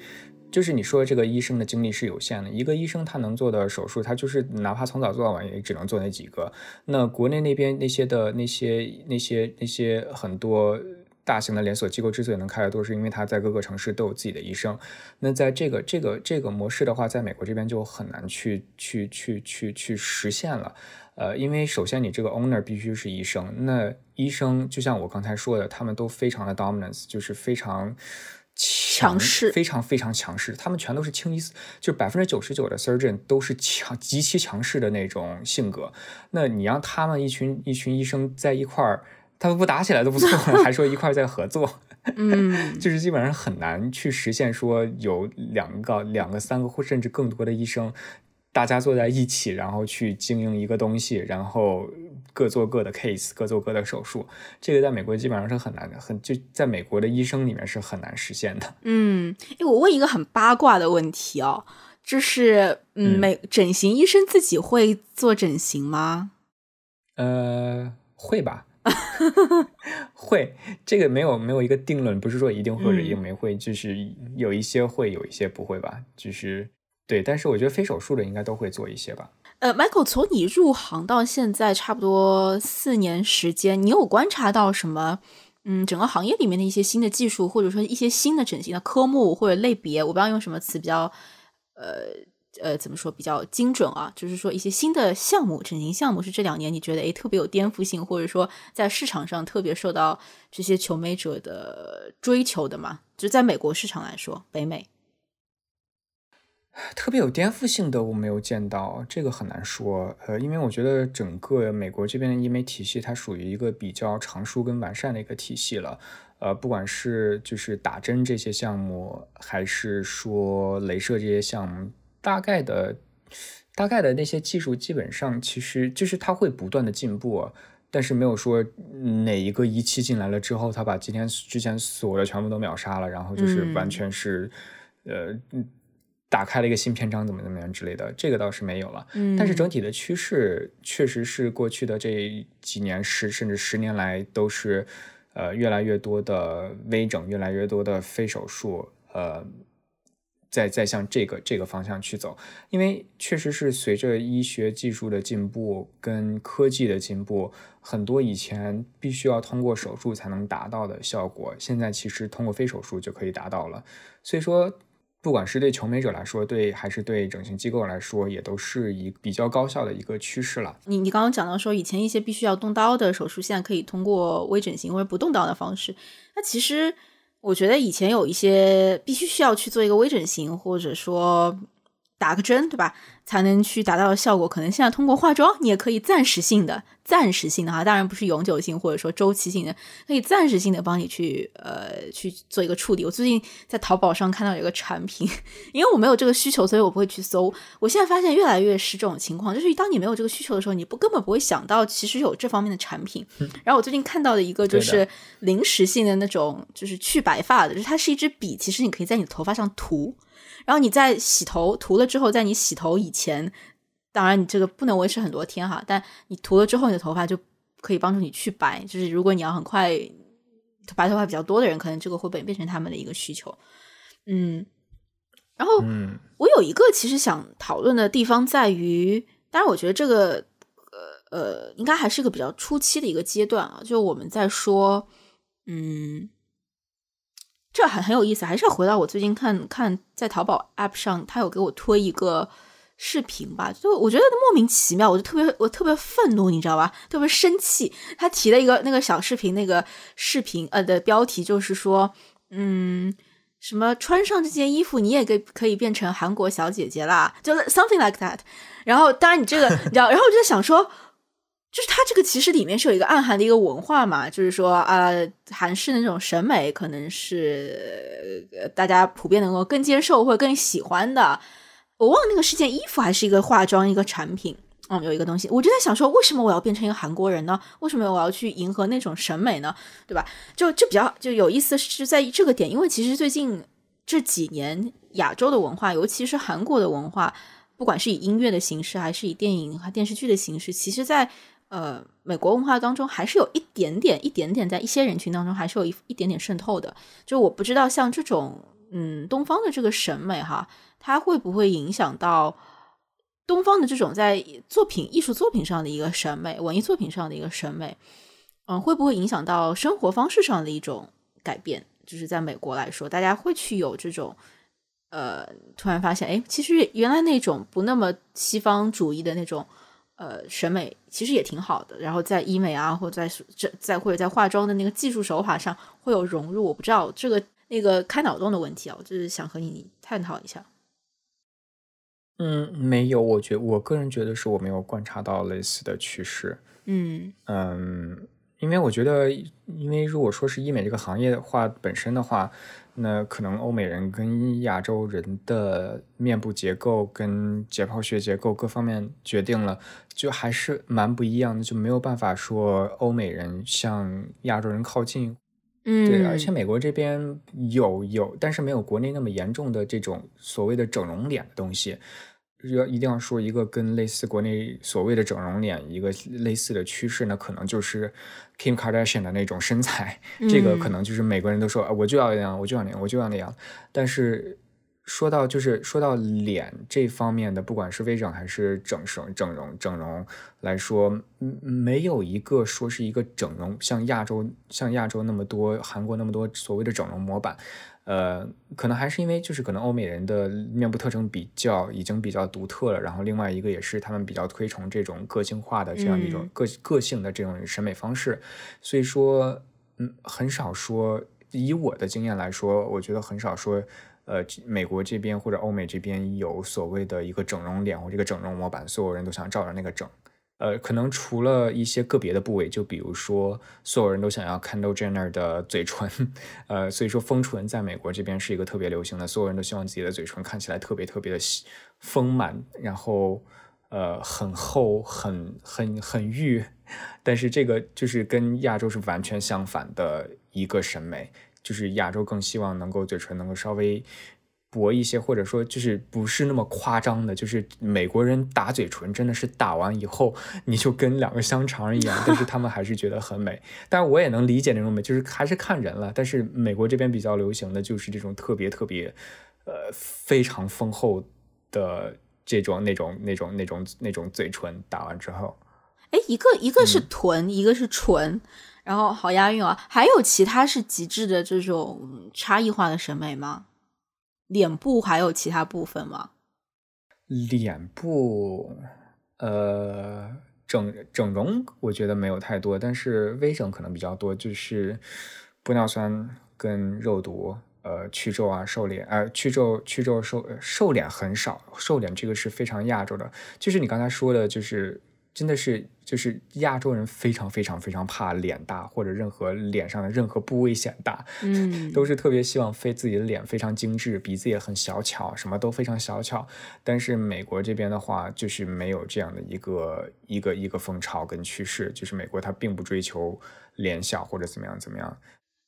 就是你说这个医生的精力是有限的，一个医生他能做的手术，他就是哪怕从早做到晚，也只能做那几个。那国内那边那些的那些那些那些很多。大型的连锁机构之所以能开得多，是因为它在各个城市都有自己的医生。那在这个这个这个模式的话，在美国这边就很难去去去去去实现了。呃，因为首先你这个 owner 必须是医生，那医生就像我刚才说的，他们都非常的 dominance，就是非常强势，非常非常强势。他们全都是清一色，就百分之九十九的 surgeon 都是强极其强势的那种性格。那你让他们一群一群医生在一块儿，他们不打起来都不错，还说一块儿在合作，嗯，就是基本上很难去实现说有两个、两个、三个或甚至更多的医生。大家坐在一起，然后去经营一个东西，然后各做各的 case，各做各的手术。这个在美国基本上是很难的，很就在美国的医生里面是很难实现的。嗯，哎，我问一个很八卦的问题哦，就是嗯，美整形医生自己会做整形吗？呃，会吧，会。这个没有没有一个定论，不是说一定或者一定没会，就是有一些会，有一些不会吧，就是。对，但是我觉得非手术的应该都会做一些吧。呃，Michael，从你入行到现在差不多四年时间，你有观察到什么？嗯，整个行业里面的一些新的技术，或者说一些新的整形的科目或者类别，我不知道用什么词比较，呃呃，怎么说比较精准啊？就是说一些新的项目，整形项目是这两年你觉得诶特别有颠覆性，或者说在市场上特别受到这些求美者的追求的嘛？就在美国市场来说，北美。特别有颠覆性的我没有见到，这个很难说。呃，因为我觉得整个美国这边的医美体系，它属于一个比较成熟跟完善的一个体系了。呃，不管是就是打针这些项目，还是说镭射这些项目，大概的大概的那些技术，基本上其实就是它会不断的进步，但是没有说哪一个仪器进来了之后，它把今天之前所有的全部都秒杀了，然后就是完全是呃嗯。打开了一个新篇章，怎么怎么样之类的，这个倒是没有了。嗯，但是整体的趋势确实是过去的这几年十甚至十年来都是，呃，越来越多的微整，越来越多的非手术，呃，在在向这个这个方向去走。因为确实是随着医学技术的进步跟科技的进步，很多以前必须要通过手术才能达到的效果，现在其实通过非手术就可以达到了。所以说。不管是对求美者来说，对还是对整形机构来说，也都是一比较高效的一个趋势了。你你刚刚讲到说，以前一些必须要动刀的手术，现在可以通过微整形或者不动刀的方式。那其实我觉得以前有一些必须需要去做一个微整形，或者说打个针，对吧？才能去达到的效果，可能现在通过化妆，你也可以暂时性的、暂时性的哈，当然不是永久性或者说周期性的，可以暂时性的帮你去呃去做一个处理。我最近在淘宝上看到有一个产品，因为我没有这个需求，所以我不会去搜。我现在发现越来越是这种情况，就是当你没有这个需求的时候，你不根本不会想到其实有这方面的产品。然后我最近看到的一个就是临时性的那种，就是去白发的，就是它是一支笔，其实你可以在你的头发上涂。然后你在洗头涂了之后，在你洗头以前，当然你这个不能维持很多天哈，但你涂了之后，你的头发就可以帮助你去白。就是如果你要很快白头发比较多的人，可能这个会变变成他们的一个需求。嗯，然后我有一个其实想讨论的地方在于，当然我觉得这个呃呃，应该还是一个比较初期的一个阶段啊，就我们在说，嗯。这很很有意思，还是要回到我最近看看在淘宝 App 上，他有给我推一个视频吧，就我觉得莫名其妙，我就特别我特别愤怒，你知道吧？特别生气。他提了一个那个小视频，那个视频呃的标题就是说，嗯，什么穿上这件衣服你也可可以变成韩国小姐姐啦，就 something like that。然后当然你这个你知道，然后我就在想说。就是它这个其实里面是有一个暗含的一个文化嘛，就是说啊，韩式的那种审美可能是大家普遍能够更接受或者更喜欢的。我忘了那个是件衣服还是一个化妆一个产品，嗯，有一个东西，我就在想说，为什么我要变成一个韩国人呢？为什么我要去迎合那种审美呢？对吧？就就比较就有意思是在这个点，因为其实最近这几年亚洲的文化，尤其是韩国的文化，不管是以音乐的形式还是以电影和电视剧的形式，其实在呃，美国文化当中还是有一点点、一点点，在一些人群当中还是有一一点点渗透的。就我不知道，像这种嗯，东方的这个审美哈，它会不会影响到东方的这种在作品、艺术作品上的一个审美、文艺作品上的一个审美？嗯，会不会影响到生活方式上的一种改变，就是在美国来说，大家会去有这种，呃，突然发现，哎，其实原来那种不那么西方主义的那种，呃，审美其实也挺好的。然后在医美啊，或者在这在或者在化妆的那个技术手法上会有融入。我不知道这个那个开脑洞的问题啊，我就是想和你探讨一下。嗯，没有，我觉我个人觉得是我没有观察到类似的趋势。嗯嗯，因为我觉得，因为如果说是医美这个行业的话，本身的话，那可能欧美人跟亚洲人的面部结构跟解剖学结构各方面决定了，就还是蛮不一样的，就没有办法说欧美人向亚洲人靠近。嗯，对，而且美国这边有有，但是没有国内那么严重的这种所谓的整容脸的东西。要一定要说一个跟类似国内所谓的整容脸一个类似的趋势呢，可能就是 Kim Kardashian 的那种身材，这个可能就是每个人都说啊，我就要那样，我就要那样，我就要那样。但是说到就是说到脸这方面的，不管是微整还是整容、整容、整容来说，没有一个说是一个整容像亚洲像亚洲那么多韩国那么多所谓的整容模板。呃，可能还是因为就是可能欧美人的面部特征比较已经比较独特了，然后另外一个也是他们比较推崇这种个性化的这样一种个个性的这种审美方式，所以说，嗯，很少说以我的经验来说，我觉得很少说，呃，美国这边或者欧美这边有所谓的一个整容脸或这个整容模板，所有人都想照着那个整。呃，可能除了一些个别的部位，就比如说，所有人都想要 Kendall Jenner 的嘴唇，呃，所以说丰唇在美国这边是一个特别流行的，所有人都希望自己的嘴唇看起来特别特别的丰满，然后呃很厚，很很很玉，但是这个就是跟亚洲是完全相反的一个审美，就是亚洲更希望能够嘴唇能够稍微。薄一些，或者说就是不是那么夸张的，就是美国人打嘴唇真的是打完以后你就跟两个香肠一样，但是他们还是觉得很美。但是我也能理解那种美，就是还是看人了。但是美国这边比较流行的就是这种特别特别，呃，非常丰厚的这种那种那种那种那种嘴唇打完之后，哎，一个一个是臀，一个是唇，然后好押韵啊。还有其他是极致的这种差异化的审美吗？脸部还有其他部分吗？脸部，呃，整整容我觉得没有太多，但是微整可能比较多，就是玻尿酸跟肉毒，呃，去皱啊，瘦脸，呃，去皱、去皱、瘦瘦脸很少，瘦脸这个是非常亚洲的，就是你刚才说的，就是。真的是，就是亚洲人非常非常非常怕脸大，或者任何脸上的任何部位显大，嗯，都是特别希望非自己的脸非常精致，鼻子也很小巧，什么都非常小巧。但是美国这边的话，就是没有这样的一个一个一个风潮跟趋势，就是美国它并不追求脸小或者怎么样怎么样。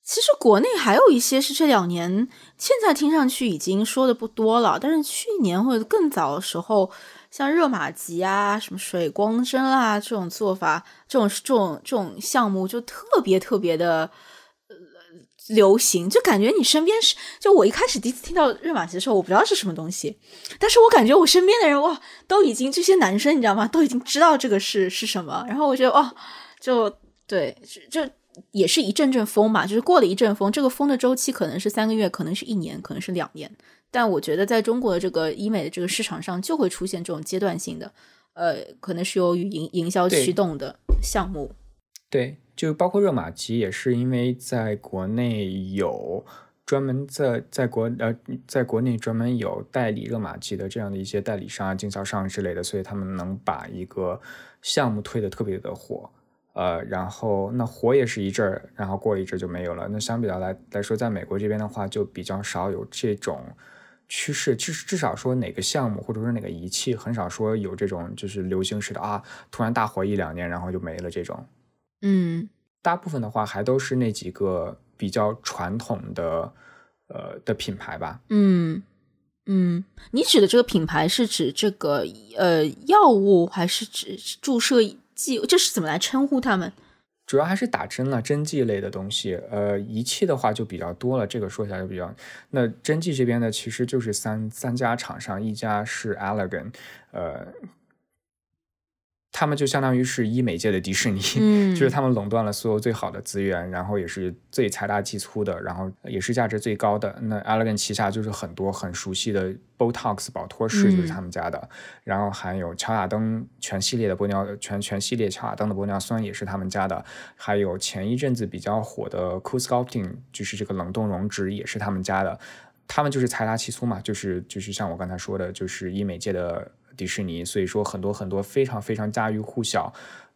其实国内还有一些是这两年，现在听上去已经说的不多了，但是去年或者更早的时候。像热玛吉啊，什么水光针啊，这种做法，这种这种这种项目就特别特别的呃流行，就感觉你身边是，就我一开始第一次听到热玛吉的时候，我不知道是什么东西，但是我感觉我身边的人哇，都已经这些男生你知道吗，都已经知道这个是是什么，然后我觉得哦，就对，就也是一阵阵风嘛，就是过了一阵风，这个风的周期可能是三个月，可能是一年，可能是两年。但我觉得，在中国的这个医美的这个市场上，就会出现这种阶段性的，呃，可能是由于营营销驱动的项目。对，就包括热玛吉，也是因为在国内有专门在在国呃，在国内专门有代理热玛吉的这样的一些代理商啊、经销商之类的，所以他们能把一个项目推的特别的火。呃，然后那火也是一阵儿，然后过一阵就没有了。那相比较来来说，在美国这边的话，就比较少有这种。趋势至至少说哪个项目或者说哪个仪器，很少说有这种就是流行式的啊，突然大火一两年然后就没了这种。嗯，大部分的话还都是那几个比较传统的呃的品牌吧。嗯嗯，你指的这个品牌是指这个呃药物还是指注射剂？这是怎么来称呼他们？主要还是打针了，针剂类的东西。呃，仪器的话就比较多了，这个说起来就比较。那针剂这边呢，其实就是三三家厂商，一家是 Elegant，呃，他们就相当于是医美界的迪士尼，嗯 就是他们垄断了所有最好的资源，然后也是最财大气粗的，然后也是价值最高的。那 Allergan 旗下就是很多很熟悉的 Botox 保脱式就是他们家的，然后还有乔雅登全系列的玻尿全全系列乔雅登的玻尿酸也是他们家的，还有前一阵子比较火的 Cool Sculpting 就是这个冷冻溶脂也是他们家的。他们就是财大气粗嘛，就是就是像我刚才说的，就是医美界的迪士尼，所以说很多很多非常非常家喻户晓，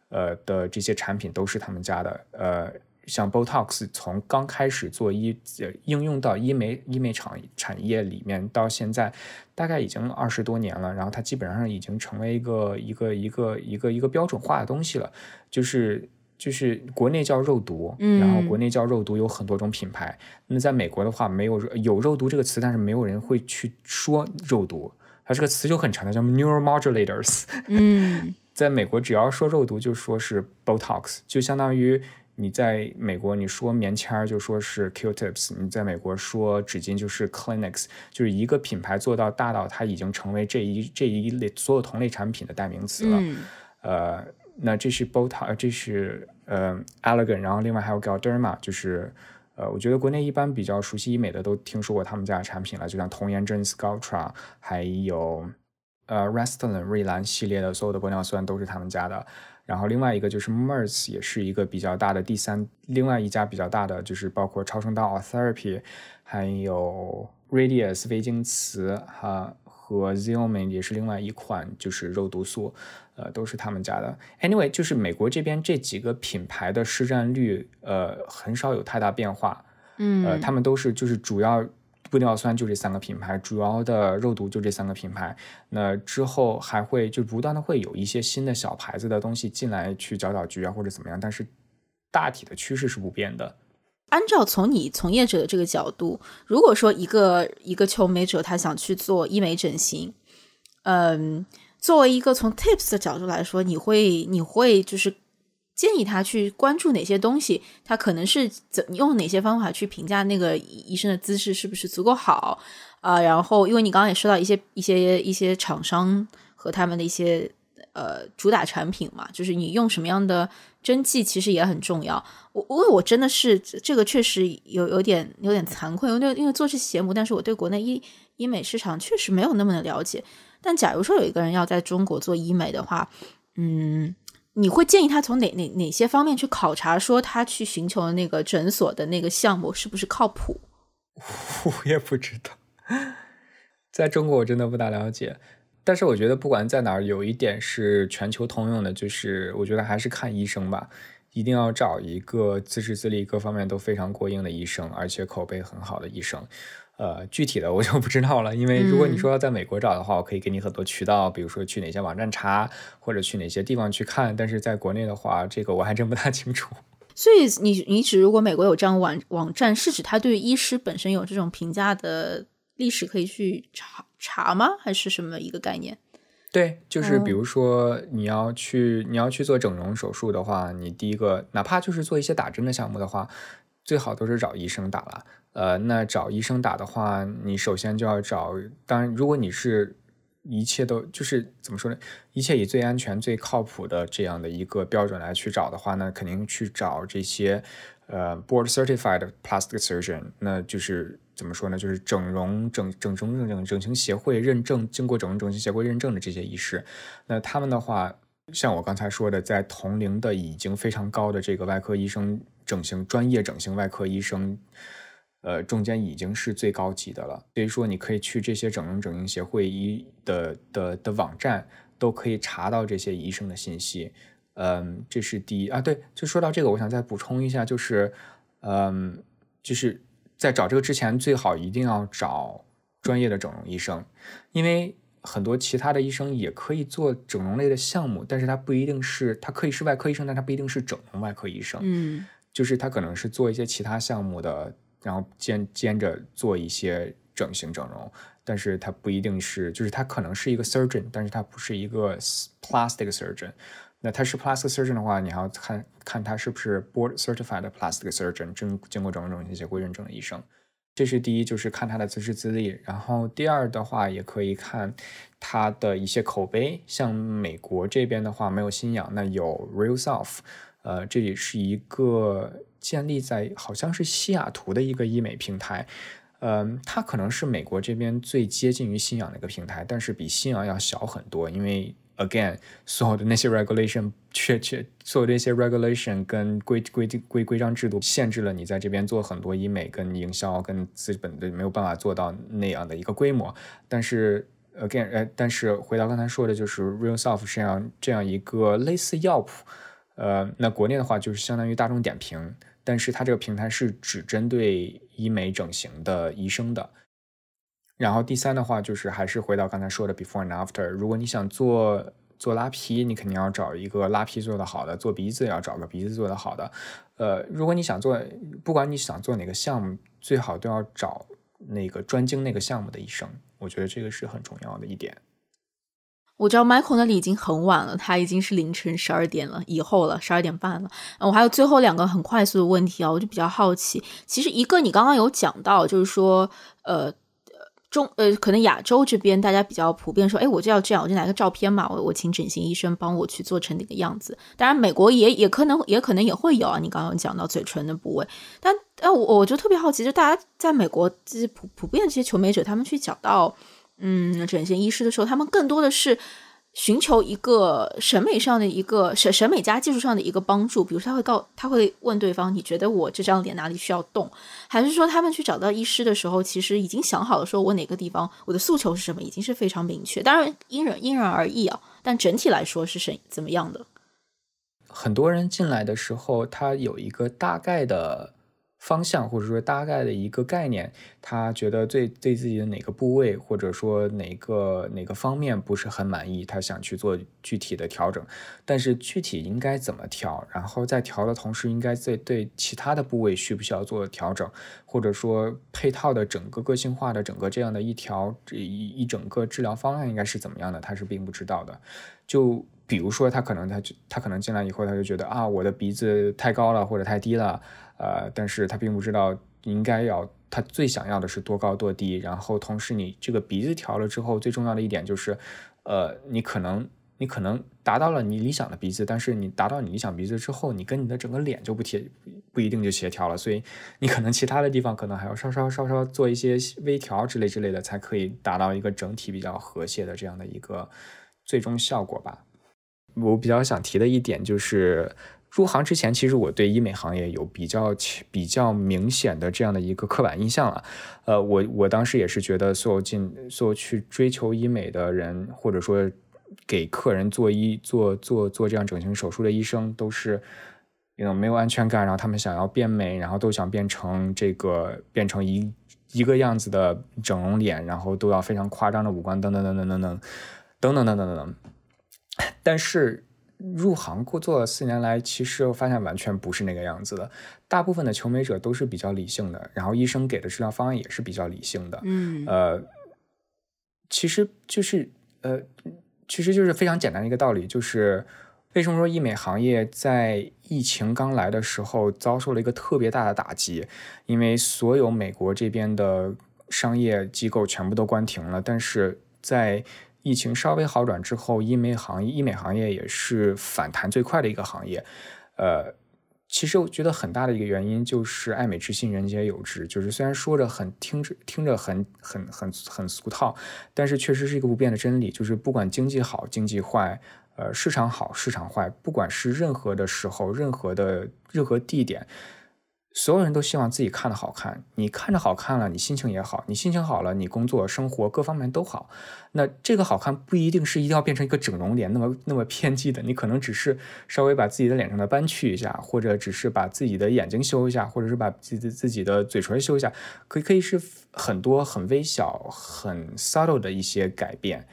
呃的这些产品都是他们家的。呃，像 Botox 从刚开始做医呃应用到医美医美厂产业里面到现在，大概已经二十多年了，然后它基本上已经成为一个一个一个一个一个标准化的东西了，就是。就是国内叫肉毒，然后国内叫肉毒有很多种品牌。那在美国的话，没有有肉毒这个词，但是没有人会去说肉毒，它这个词就很长的，叫 neuromodulators。嗯，在美国，只要说肉毒，就说是 Botox，就相当于你在美国你说棉签儿就说是 Q-tips，你在美国说纸巾就是 Clinics，就是一个品牌做到大到它已经成为这一这一类所有同类产品的代名词了。嗯呃，那这是 Botox，这是呃 Allergan，然后另外还有 Galderma，就是呃，我觉得国内一般比较熟悉医美的都听说过他们家的产品了，就像童颜针 Sculptra，还有呃 Restylane 瑞兰系列的所有的玻尿酸都是他们家的。然后另外一个就是 Merz，也是一个比较大的第三，另外一家比较大的就是包括超声刀 Therapy，还有 Radius 微晶瓷哈。和 Xeomin 也是另外一款，就是肉毒素，呃，都是他们家的。Anyway，就是美国这边这几个品牌的市占率，呃，很少有太大变化。嗯，呃，他们都是就是主要玻尿酸就这三个品牌，主要的肉毒就这三个品牌。那之后还会就不断的会有一些新的小牌子的东西进来去搅搅局啊，或者怎么样，但是大体的趋势是不变的。按照从你从业者的这个角度，如果说一个一个求美者他想去做医美整形，嗯，作为一个从 tips 的角度来说，你会你会就是建议他去关注哪些东西？他可能是怎用哪些方法去评价那个医生的姿势是不是足够好啊、然后，因为你刚刚也说到一些一些一些厂商和他们的一些呃主打产品嘛，就是你用什么样的针剂其实也很重要。我因为我真的是这个确实有有点有点惭愧，因为因为做这节目，但是我对国内医医美市场确实没有那么的了解。但假如说有一个人要在中国做医美的话，嗯，你会建议他从哪哪哪些方面去考察，说他去寻求的那个诊所的那个项目是不是靠谱？我也不知道，在中国我真的不大了解。但是我觉得不管在哪儿，有一点是全球通用的，就是我觉得还是看医生吧，一定要找一个资质资历各方面都非常过硬的医生，而且口碑很好的医生。呃，具体的我就不知道了，因为如果你说要在美国找的话，我可以给你很多渠道，比如说去哪些网站查，或者去哪些地方去看。但是在国内的话，这个我还真不大清楚。所以你你指如果美国有这样网网站，是指他对于医师本身有这种评价的历史可以去查查吗？还是什么一个概念？对，就是比如说你要去你要去做整容手术的话，你第一个哪怕就是做一些打针的项目的话，最好都是找医生打了。呃，那找医生打的话，你首先就要找，当然如果你是一切都就是怎么说呢，一切以最安全、最靠谱的这样的一个标准来去找的话，那肯定去找这些呃 board certified plastic surgeon，那就是怎么说呢，就是整容整整容整整整形协会认证，经过整容整形协会认证的这些医师，那他们的话，像我刚才说的，在同龄的已经非常高的这个外科医生整形专业整形外科医生。呃，中间已经是最高级的了，所以说你可以去这些整容整形协会医的的的网站，都可以查到这些医生的信息。嗯，这是第一啊。对，就说到这个，我想再补充一下，就是，嗯，就是在找这个之前，最好一定要找专业的整容医生，因为很多其他的医生也可以做整容类的项目，但是他不一定是，他可以是外科医生，但他不一定是整容外科医生。嗯，就是他可能是做一些其他项目的。然后兼兼着做一些整形整容，但是他不一定是，就是他可能是一个 surgeon，但是他不是一个 plastic surgeon。那他是 plastic surgeon 的话，你还要看看他是不是 board certified plastic surgeon，经经过整容整形协会认证的医生。这是第一，就是看他的资质资历。然后第二的话，也可以看他的一些口碑。像美国这边的话，没有新氧，那有 Real Self，呃，这里是一个建立在好像是西雅图的一个医美平台。嗯，它可能是美国这边最接近于信仰的一个平台，但是比信仰要小很多。因为 again，所有的那些 regulation 确确，所有这些 regulation 跟规规规规章制度限制了你在这边做很多医美跟营销跟资本的没有办法做到那样的一个规模。但是 again，呃，但是回到刚才说的，就是 Real Self 这样这样一个类似药谱，呃，那国内的话就是相当于大众点评。但是它这个平台是只针对医美整形的医生的。然后第三的话，就是还是回到刚才说的 before and after。如果你想做做拉皮，你肯定要找一个拉皮做的好的；做鼻子要找个鼻子做的好的。呃，如果你想做，不管你想做哪个项目，最好都要找那个专精那个项目的医生。我觉得这个是很重要的一点。我知道 Michael 那里已经很晚了，他已经是凌晨十二点了，以后了，十二点半了。我还有最后两个很快速的问题啊，我就比较好奇。其实一个你刚刚有讲到，就是说，呃，中呃，可能亚洲这边大家比较普遍说，哎，我就要这样，我就拿个照片嘛，我我请整形医生帮我去做成那个样子。当然，美国也也可能也可能也会有啊。你刚刚讲到嘴唇的部位，但但我我就特别好奇，就大家在美国这些普普遍这些求美者，他们去找到。嗯，整形医师的时候，他们更多的是寻求一个审美上的一个审审美加技术上的一个帮助。比如，他会告他会问对方：“你觉得我这张脸哪里需要动？”还是说，他们去找到医师的时候，其实已经想好了，说我哪个地方我的诉求是什么，已经是非常明确。当然，因人因人而异啊。但整体来说是怎怎么样的？很多人进来的时候，他有一个大概的。方向或者说大概的一个概念，他觉得对对自己的哪个部位或者说哪个哪个方面不是很满意，他想去做具体的调整。但是具体应该怎么调，然后在调的同时，应该在对其他的部位需不需要做调整，或者说配套的整个个性化的整个这样的一条这一一整个治疗方案应该是怎么样的，他是并不知道的。就比如说他可能他就他可能进来以后他就觉得啊我的鼻子太高了或者太低了。呃，但是他并不知道应该要他最想要的是多高多低，然后同时你这个鼻子调了之后，最重要的一点就是，呃，你可能你可能达到了你理想的鼻子，但是你达到你理想鼻子之后，你跟你的整个脸就不贴不一定就协调了，所以你可能其他的地方可能还要稍稍稍稍做一些微调之类之类的，才可以达到一个整体比较和谐的这样的一个最终效果吧。我比较想提的一点就是。入行之前，其实我对医美行业有比较比较明显的这样的一个刻板印象了。呃，我我当时也是觉得，所有进所有去追求医美的人，或者说给客人做医做做做这样整形手术的医生，都是那种没有安全感，然后他们想要变美，然后都想变成这个变成一一个样子的整容脸，然后都要非常夸张的五官，等等等等等等等等等等等等。但是。入行过做了四年来，其实我发现完全不是那个样子的。大部分的求美者都是比较理性的，然后医生给的治疗方案也是比较理性的。嗯，呃，其实就是呃，其实就是非常简单的一个道理，就是为什么说医美行业在疫情刚来的时候遭受了一个特别大的打击？因为所有美国这边的商业机构全部都关停了，但是在疫情稍微好转之后，医美行业医美行业也是反弹最快的一个行业。呃，其实我觉得很大的一个原因就是爱美之心，人皆有之。就是虽然说着很听着听着很很很很俗套，但是确实是一个不变的真理。就是不管经济好经济坏，呃，市场好市场坏，不管是任何的时候，任何的任何地点。所有人都希望自己看的好看，你看着好看了，你心情也好，你心情好了，你工作生活各方面都好。那这个好看不一定是一定要变成一个整容脸那么那么偏激的，你可能只是稍微把自己的脸上的斑去一下，或者只是把自己的眼睛修一下，或者是把自己自己的嘴唇修一下，可以可以是很多很微小、很 subtle 的一些改变。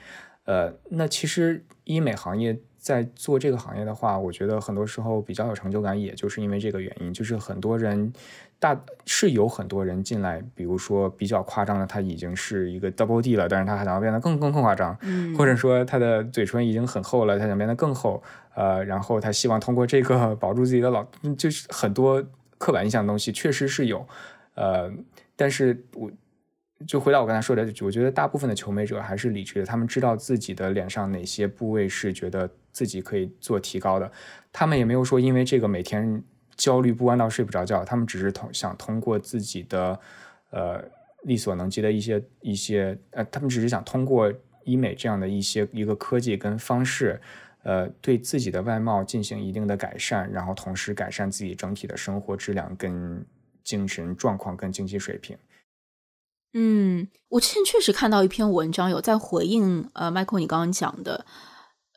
呃，那其实医美行业。在做这个行业的话，我觉得很多时候比较有成就感，也就是因为这个原因，就是很多人大是有很多人进来，比如说比较夸张的，他已经是一个 double D 了，但是他还想要变得更更更夸张，嗯，或者说他的嘴唇已经很厚了，他想变得更厚，呃，然后他希望通过这个 保住自己的老，就是很多刻板印象的东西确实是有，呃。但是我就回到我刚才说的，我觉得大部分的求美者还是理智的，他们知道自己的脸上哪些部位是觉得自己可以做提高的，他们也没有说因为这个每天焦虑不安到睡不着觉，他们只是通想通过自己的呃力所能及的一些一些呃，他们只是想通过医美这样的一些一个科技跟方式。呃，对自己的外貌进行一定的改善，然后同时改善自己整体的生活质量、跟精神状况、跟经济水平。嗯，我之前确实看到一篇文章，有在回应呃，Michael 你刚刚讲的，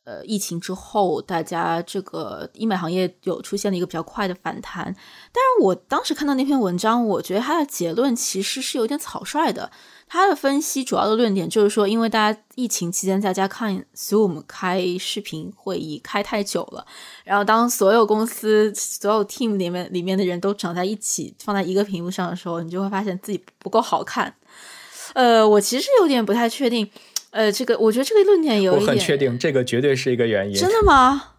呃，疫情之后大家这个医美行业有出现了一个比较快的反弹。但是我当时看到那篇文章，我觉得它的结论其实是有点草率的。他的分析主要的论点就是说，因为大家疫情期间在家看 Zoom 开视频会议开太久了，然后当所有公司所有 team 里面里面的人都长在一起放在一个屏幕上的时候，你就会发现自己不够好看。呃，我其实有点不太确定，呃，这个我觉得这个论点有我很确定，这个绝对是一个原因。真的吗？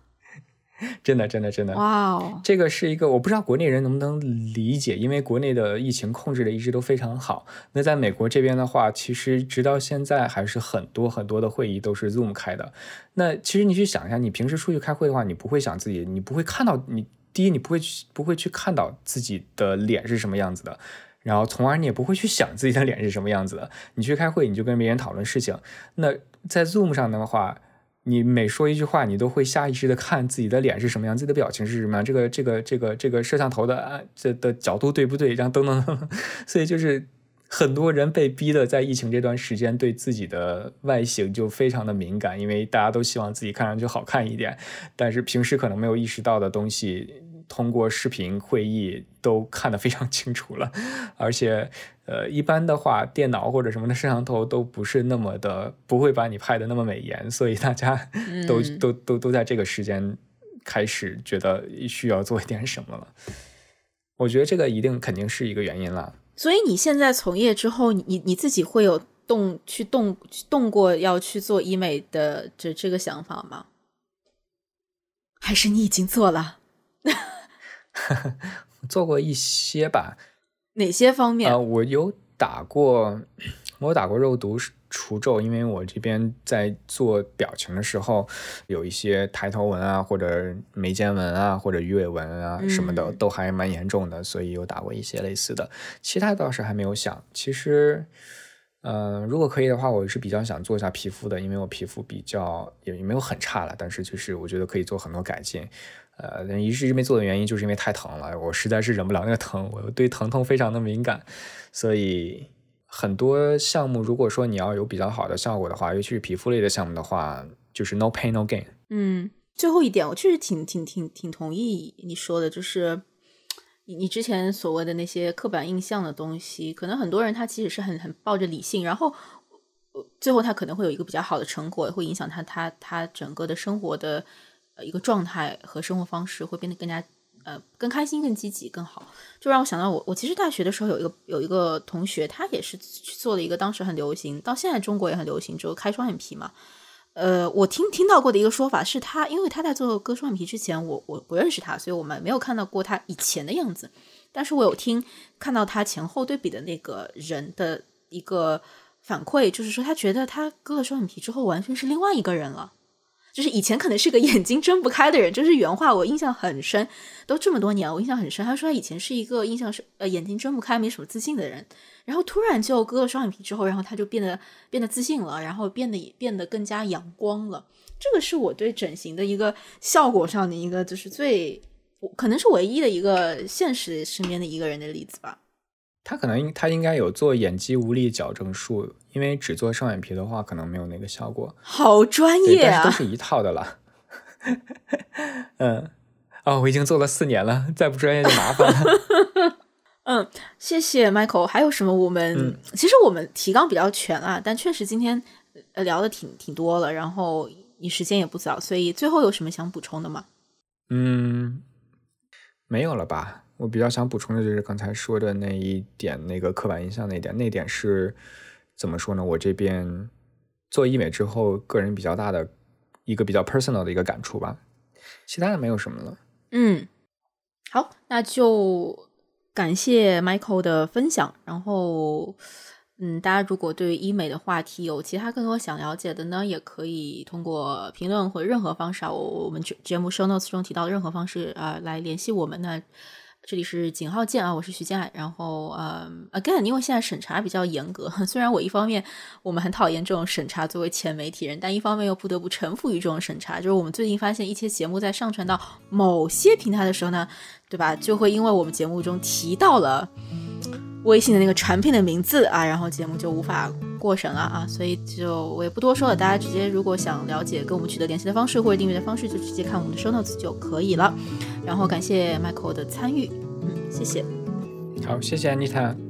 真的，真的，真的，哇哦！这个是一个我不知道国内人能不能理解，因为国内的疫情控制的一直都非常好。那在美国这边的话，其实直到现在还是很多很多的会议都是 Zoom 开的。那其实你去想一下，你平时出去开会的话，你不会想自己，你不会看到你第一，你不会去不会去看到自己的脸是什么样子的，然后从而你也不会去想自己的脸是什么样子的。你去开会，你就跟别人讨论事情。那在 Zoom 上的话。你每说一句话，你都会下意识的看自己的脸是什么样，自己的表情是什么样，这个这个这个这个摄像头的这的角度对不对？然后等等，所以就是很多人被逼的在疫情这段时间对自己的外形就非常的敏感，因为大家都希望自己看上去好看一点，但是平时可能没有意识到的东西。通过视频会议都看得非常清楚了，而且，呃，一般的话，电脑或者什么的摄像头都不是那么的，不会把你拍的那么美颜，所以大家都都都都在这个时间开始觉得需要做一点什么了。我觉得这个一定肯定是一个原因了。所以你现在从业之后，你你自己会有动去动动过要去做医美的这这个想法吗？还是你已经做了？做过一些吧，哪些方面啊？我有打过，我有打过肉毒除皱，因为我这边在做表情的时候，有一些抬头纹啊，或者眉间纹啊，或者鱼尾纹啊什么的，都还蛮严重的，所以有打过一些类似的。其他倒是还没有想。其实，嗯，如果可以的话，我是比较想做一下皮肤的，因为我皮肤比较也没有很差了，但是就是我觉得可以做很多改进。呃，一直没做的原因就是因为太疼了，我实在是忍不了那个疼，我对疼痛非常的敏感，所以很多项目如果说你要有比较好的效果的话，尤其是皮肤类的项目的话，就是 no pain no gain。嗯，最后一点我确实挺挺挺挺同意你说的，就是你你之前所谓的那些刻板印象的东西，可能很多人他其实是很很抱着理性，然后最后他可能会有一个比较好的成果，会影响他他他整个的生活的。呃，一个状态和生活方式会变得更加呃更开心、更积极、更好，就让我想到我我其实大学的时候有一个有一个同学，他也是去做了一个当时很流行，到现在中国也很流行，就开双眼皮嘛。呃，我听听到过的一个说法是他，因为他在做割双眼皮之前，我我不认识他，所以我们没有看到过他以前的样子。但是我有听看到他前后对比的那个人的一个反馈，就是说他觉得他割了双眼皮之后，完全是另外一个人了。就是以前可能是个 眼睛睁不开的人，就是原话，我印象很深。都这么多年，我印象很深。他说他以前是一个印象是呃眼睛睁不开、没什么自信的人，然后突然就割了双眼皮之后，然后他就变得变得自信了，然后变得变得更加阳光了。这个是我对整形的一个效果上的一个，就是最可能是唯一的一个现实身边的一个人的例子吧。他可能他应该有做眼肌无力矫正术，因为只做双眼皮的话，可能没有那个效果。好专业啊，都是一套的了。嗯，哦，我已经做了四年了，再不专业就麻烦了。嗯，谢谢 Michael。还有什么？我们其实我们提纲比较全啊，但确实今天呃聊的挺挺多了，然后你时间也不早，所以最后有什么想补充的吗？嗯，没有了吧。我比较想补充的就是刚才说的那一点，那个刻板印象那一点，那点是怎么说呢？我这边做医美之后，个人比较大的一个比较 personal 的一个感触吧，其他的没有什么了。嗯，好，那就感谢 Michael 的分享。然后，嗯，大家如果对医美的话题有其他更多想了解的呢，也可以通过评论或任何方式，我我们节目 show notes 中提到的任何方式啊来联系我们呢。这里是井号键啊，我是徐建海。然后呃，again，因为现在审查比较严格，虽然我一方面我们很讨厌这种审查，作为前媒体人，但一方面又不得不臣服于这种审查。就是我们最近发现一些节目在上传到某些平台的时候呢，对吧？就会因为我们节目中提到了微信的那个产品的名字啊，然后节目就无法过审了啊。所以就我也不多说了，大家直接如果想了解跟我们取得联系的方式或者订阅的方式，就直接看我们的 show notes 就可以了。然后感谢 Michael 的参与，嗯，谢谢。好，谢谢 Anita。